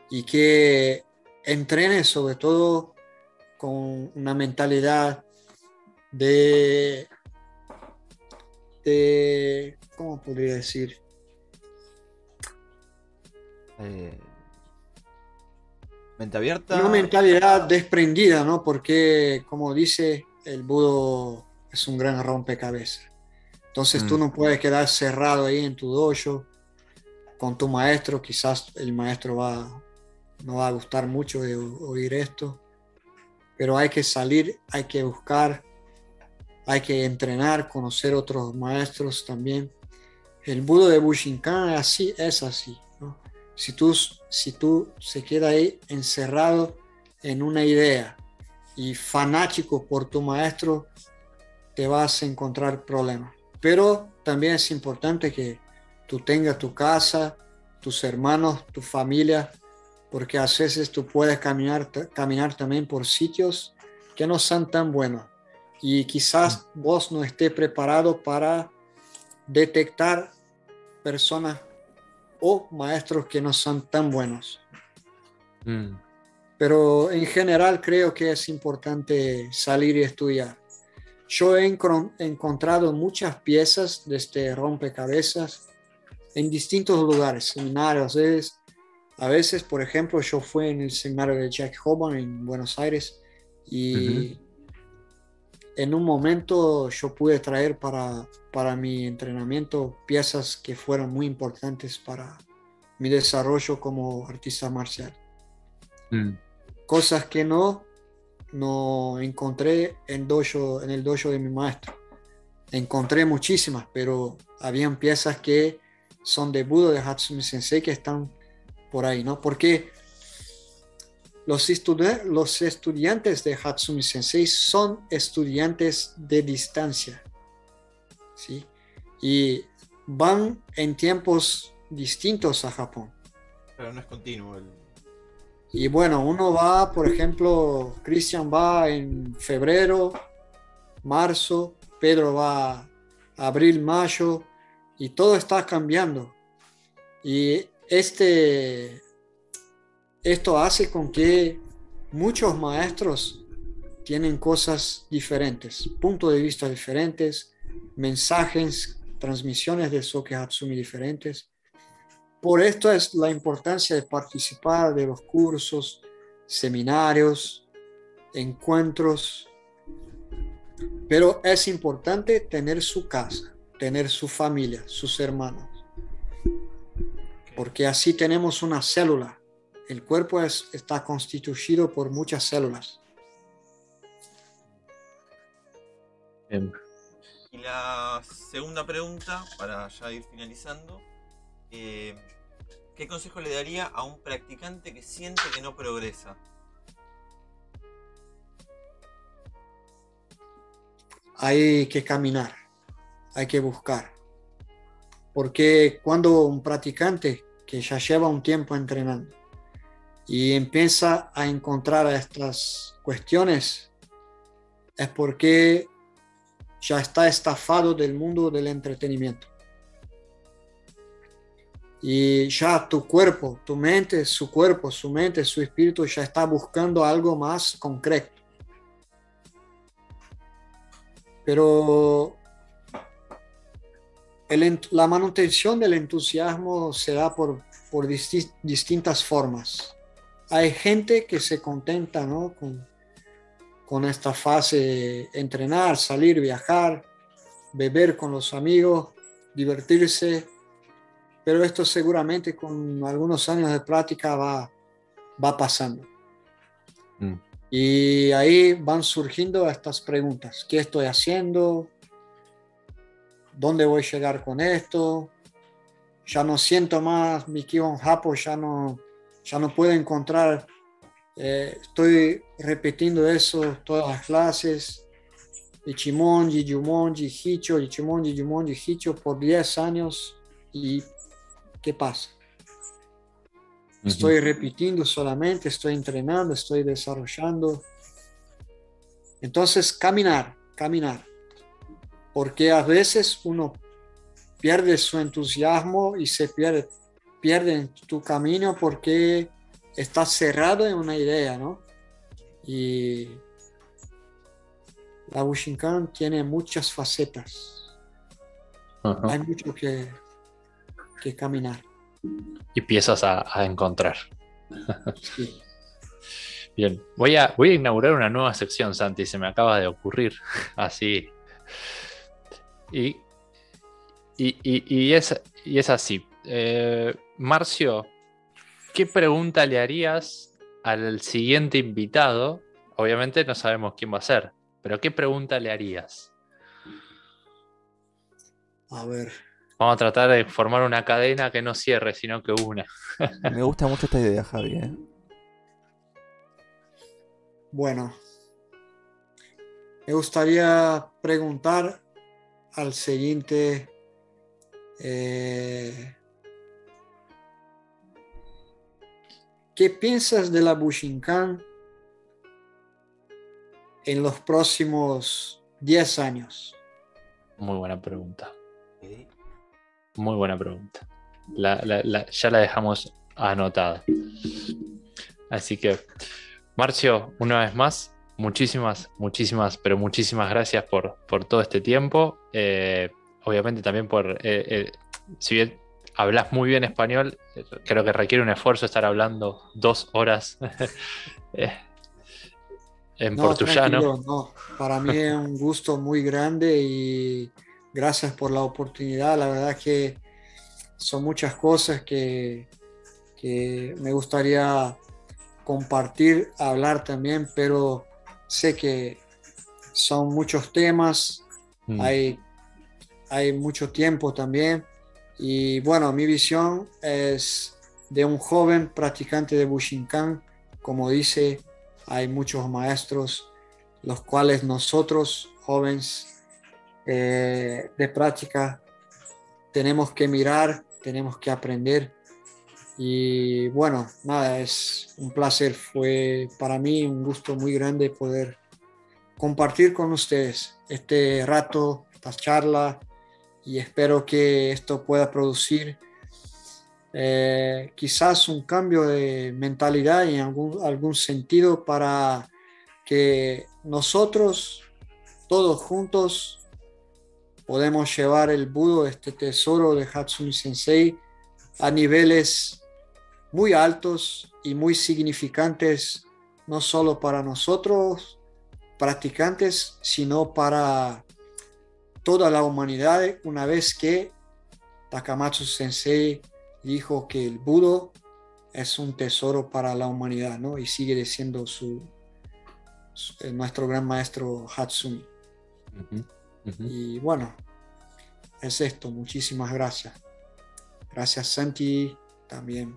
y que entrene sobre todo con una mentalidad de, de ¿cómo podría decir? Eh, mente abierta. Una mentalidad desprendida, ¿no? Porque, como dice, el budo es un gran rompecabezas. Entonces tú mm. no puedes quedar cerrado ahí en tu dojo con tu maestro. Quizás el maestro va, no va a gustar mucho de oír esto. Pero hay que salir, hay que buscar, hay que entrenar, conocer otros maestros también. El budo de Bushinkan es así, es así. Si tú, si tú se queda ahí encerrado en una idea y fanático por tu maestro, te vas a encontrar problemas. Pero también es importante que tú tengas tu casa, tus hermanos, tu familia, porque a veces tú puedes caminar, caminar también por sitios que no son tan buenos. Y quizás mm. vos no estés preparado para detectar personas o maestros que no son tan buenos. Mm. Pero en general creo que es importante salir y estudiar. Yo he encontrado muchas piezas de este rompecabezas en distintos lugares, seminarios. A veces, por ejemplo, yo fui en el seminario de Jack Hoban en Buenos Aires y en un momento yo pude traer para, para mi entrenamiento piezas que fueron muy importantes para mi desarrollo como artista marcial. Mm. Cosas que no, no encontré en, el dojo de mi maestro. Encontré muchísimas, pero habían piezas que son de Budo de Hatsumi Sensei que están por ahí, ¿no? Porque los, los estudiantes de Hatsumi Sensei son estudiantes de distancia, ¿sí? Y van en tiempos distintos a Japón. Pero no es continuo. Y bueno, uno va, por ejemplo, Cristian va en febrero, marzo, Pedro va abril, mayo, y todo está cambiando. Y este, esto hace con que muchos maestros tienen cosas diferentes, puntos de vista diferentes, mensajes, transmisiones de Soke Hatsumi diferentes. Por esto es la importancia de participar de los cursos, seminarios, encuentros. Pero es importante tener su casa, tener su familia, sus hermanos. Porque así tenemos una célula el cuerpo está constituido por muchas células. Y la segunda pregunta, para ya ir finalizando, eh, ¿qué consejo le daría a un practicante que siente que no progresa? Hay que caminar, hay que buscar. Porque cuando un practicante que ya lleva un tiempo entrenando y empieza a encontrar estas cuestiones, es porque ya está estafado del mundo del entretenimiento. Y ya tu cuerpo, tu mente, su cuerpo, su mente, su espíritu ya está buscando algo más concreto. Pero la manutención del entusiasmo se da por, por distintas formas hay gente que se contenta ¿no? con, con esta fase, entrenar, salir, viajar, beber con los amigos, divertirse, pero esto seguramente con algunos años de práctica va, va pasando. Mm. Y ahí van surgiendo estas preguntas. ¿Qué estoy haciendo? ¿Dónde voy a llegar con esto? ya no siento más mi Kibon Japo, ya no, ya no puedo encontrar. Eh, estoy repitiendo eso todas las clases. Ichimonji, Yumonji, Hicho, Ichimonji, Yumonji, Hicho por 10 años. ¿Y qué pasa? Estoy repitiendo solamente, estoy entrenando, estoy desarrollando. Entonces, caminar, caminar. Porque a veces uno pierde su entusiasmo y se pierde, pierde en tu camino porque estás cerrado en una idea, ¿no? Y la Bushinkan tiene muchas facetas. Hay mucho que, que caminar. Y piezas a, encontrar. Bien, voy a, voy a inaugurar una nueva sección, Santi, se me acaba de ocurrir. Así. Y y, es, y es así. Eh, Marcio, ¿qué pregunta le harías al siguiente invitado? Obviamente no sabemos quién va a ser, pero ¿qué pregunta le harías? A ver. Vamos a tratar de formar una cadena que no cierre, sino que una. Me gusta mucho esta idea, Javi. ¿eh? Bueno, me gustaría preguntar al siguiente eh, ¿Qué piensas de la Bushinkan en los próximos 10 años? Muy buena pregunta. Muy buena pregunta. ya la dejamos anotada. Así que, Marcio, una vez más, muchísimas, muchísimas, pero muchísimas gracias por, por todo este tiempo. Eh, obviamente también por, eh, eh, si bien hablas muy bien español, creo que requiere un esfuerzo estar hablando dos horas en portugués. Para mí es un gusto muy grande y gracias por la oportunidad. La verdad que son muchas cosas que, que me gustaría compartir, hablar también, pero sé que son muchos temas, mm. hay hay mucho tiempo también. Y bueno, mi visión es de un joven practicante de Bushinkan. Como dice, hay muchos maestros, los cuales nosotros, jóvenes eh, de práctica, tenemos que mirar, tenemos que aprender. Y bueno, nada, es un placer. Fue para mí un gusto muy grande poder compartir con ustedes este rato, esta charla, y espero que esto pueda producir eh, quizás un cambio de mentalidad en algún, algún sentido para que nosotros todos juntos podemos llevar el budo, este tesoro de Hatsumi Sensei, a niveles muy altos y muy significantes, no solo para nosotros practicantes, sino para toda la humanidad una vez que Takamatsu Sensei dijo que el Budo es un tesoro para la humanidad, ¿no? Y sigue siendo su, eh, nuestro gran maestro Hatsumi. Y bueno, es esto. Muchísimas gracias. Gracias Santi también.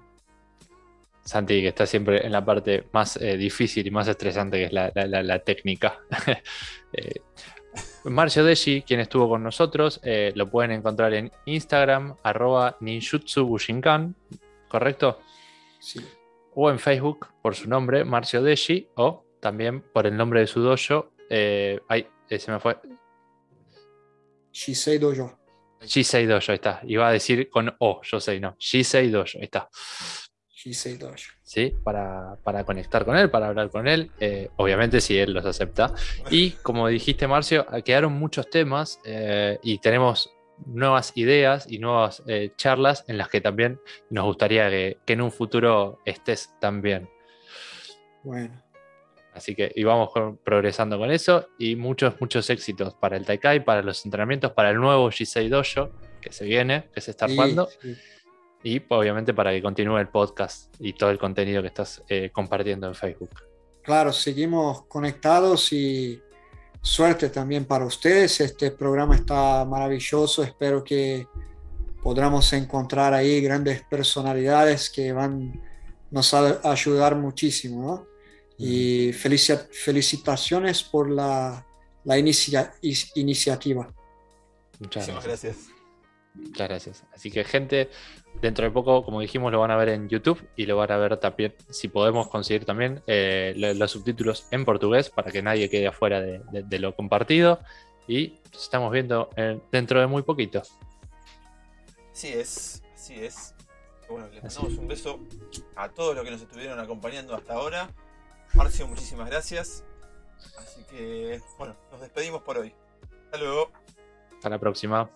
Santi, que está siempre en la parte más eh, difícil y más estresante, que es la, técnica. eh, Marcio Deshi, quien estuvo con nosotros, eh, lo pueden encontrar en Instagram, arroba ninjutsu bushinkan, ¿correcto? Sí. O en Facebook por su nombre, Marcio Deshi, o también por el nombre de su dojo. Eh, ay, se me fue. Shisei Dojo. Shisei Dojo, ahí está. Iba a decir con O, yo sé, no. Shisei Dojo, ahí está. ¿sí? Para, conectar con él, para hablar con él, eh, obviamente si él los acepta. Y como dijiste, Marcio, quedaron muchos temas eh, y tenemos nuevas ideas y nuevas eh, charlas en las que también nos gustaría que, en un futuro estés también. Bueno. Así que y vamos progresando con eso y muchos, muchos éxitos para el Taikai, para los entrenamientos, para el nuevo G6 Dojo que se viene, que se está armando y obviamente para que continúe el podcast y todo el contenido que estás eh, compartiendo en Facebook. Claro, seguimos conectados y suerte también para ustedes. Este programa está maravilloso. Espero que podremos encontrar ahí grandes personalidades que van nos a ayudar muchísimo. ¿no? Y felicitaciones por la, la iniciativa. Muchas gracias. gracias. Muchas gracias. Así que gente, dentro de poco, como dijimos, lo van a ver en YouTube y lo van a ver también, si podemos conseguir también eh, los, subtítulos en portugués para que nadie quede afuera de, lo compartido. Y nos estamos viendo dentro de muy poquito. Así es, así es. Bueno, les mandamos un beso a todos los que nos estuvieron acompañando hasta ahora. Marcio, muchísimas gracias. Así que, bueno, nos despedimos por hoy. Hasta luego. Hasta la próxima.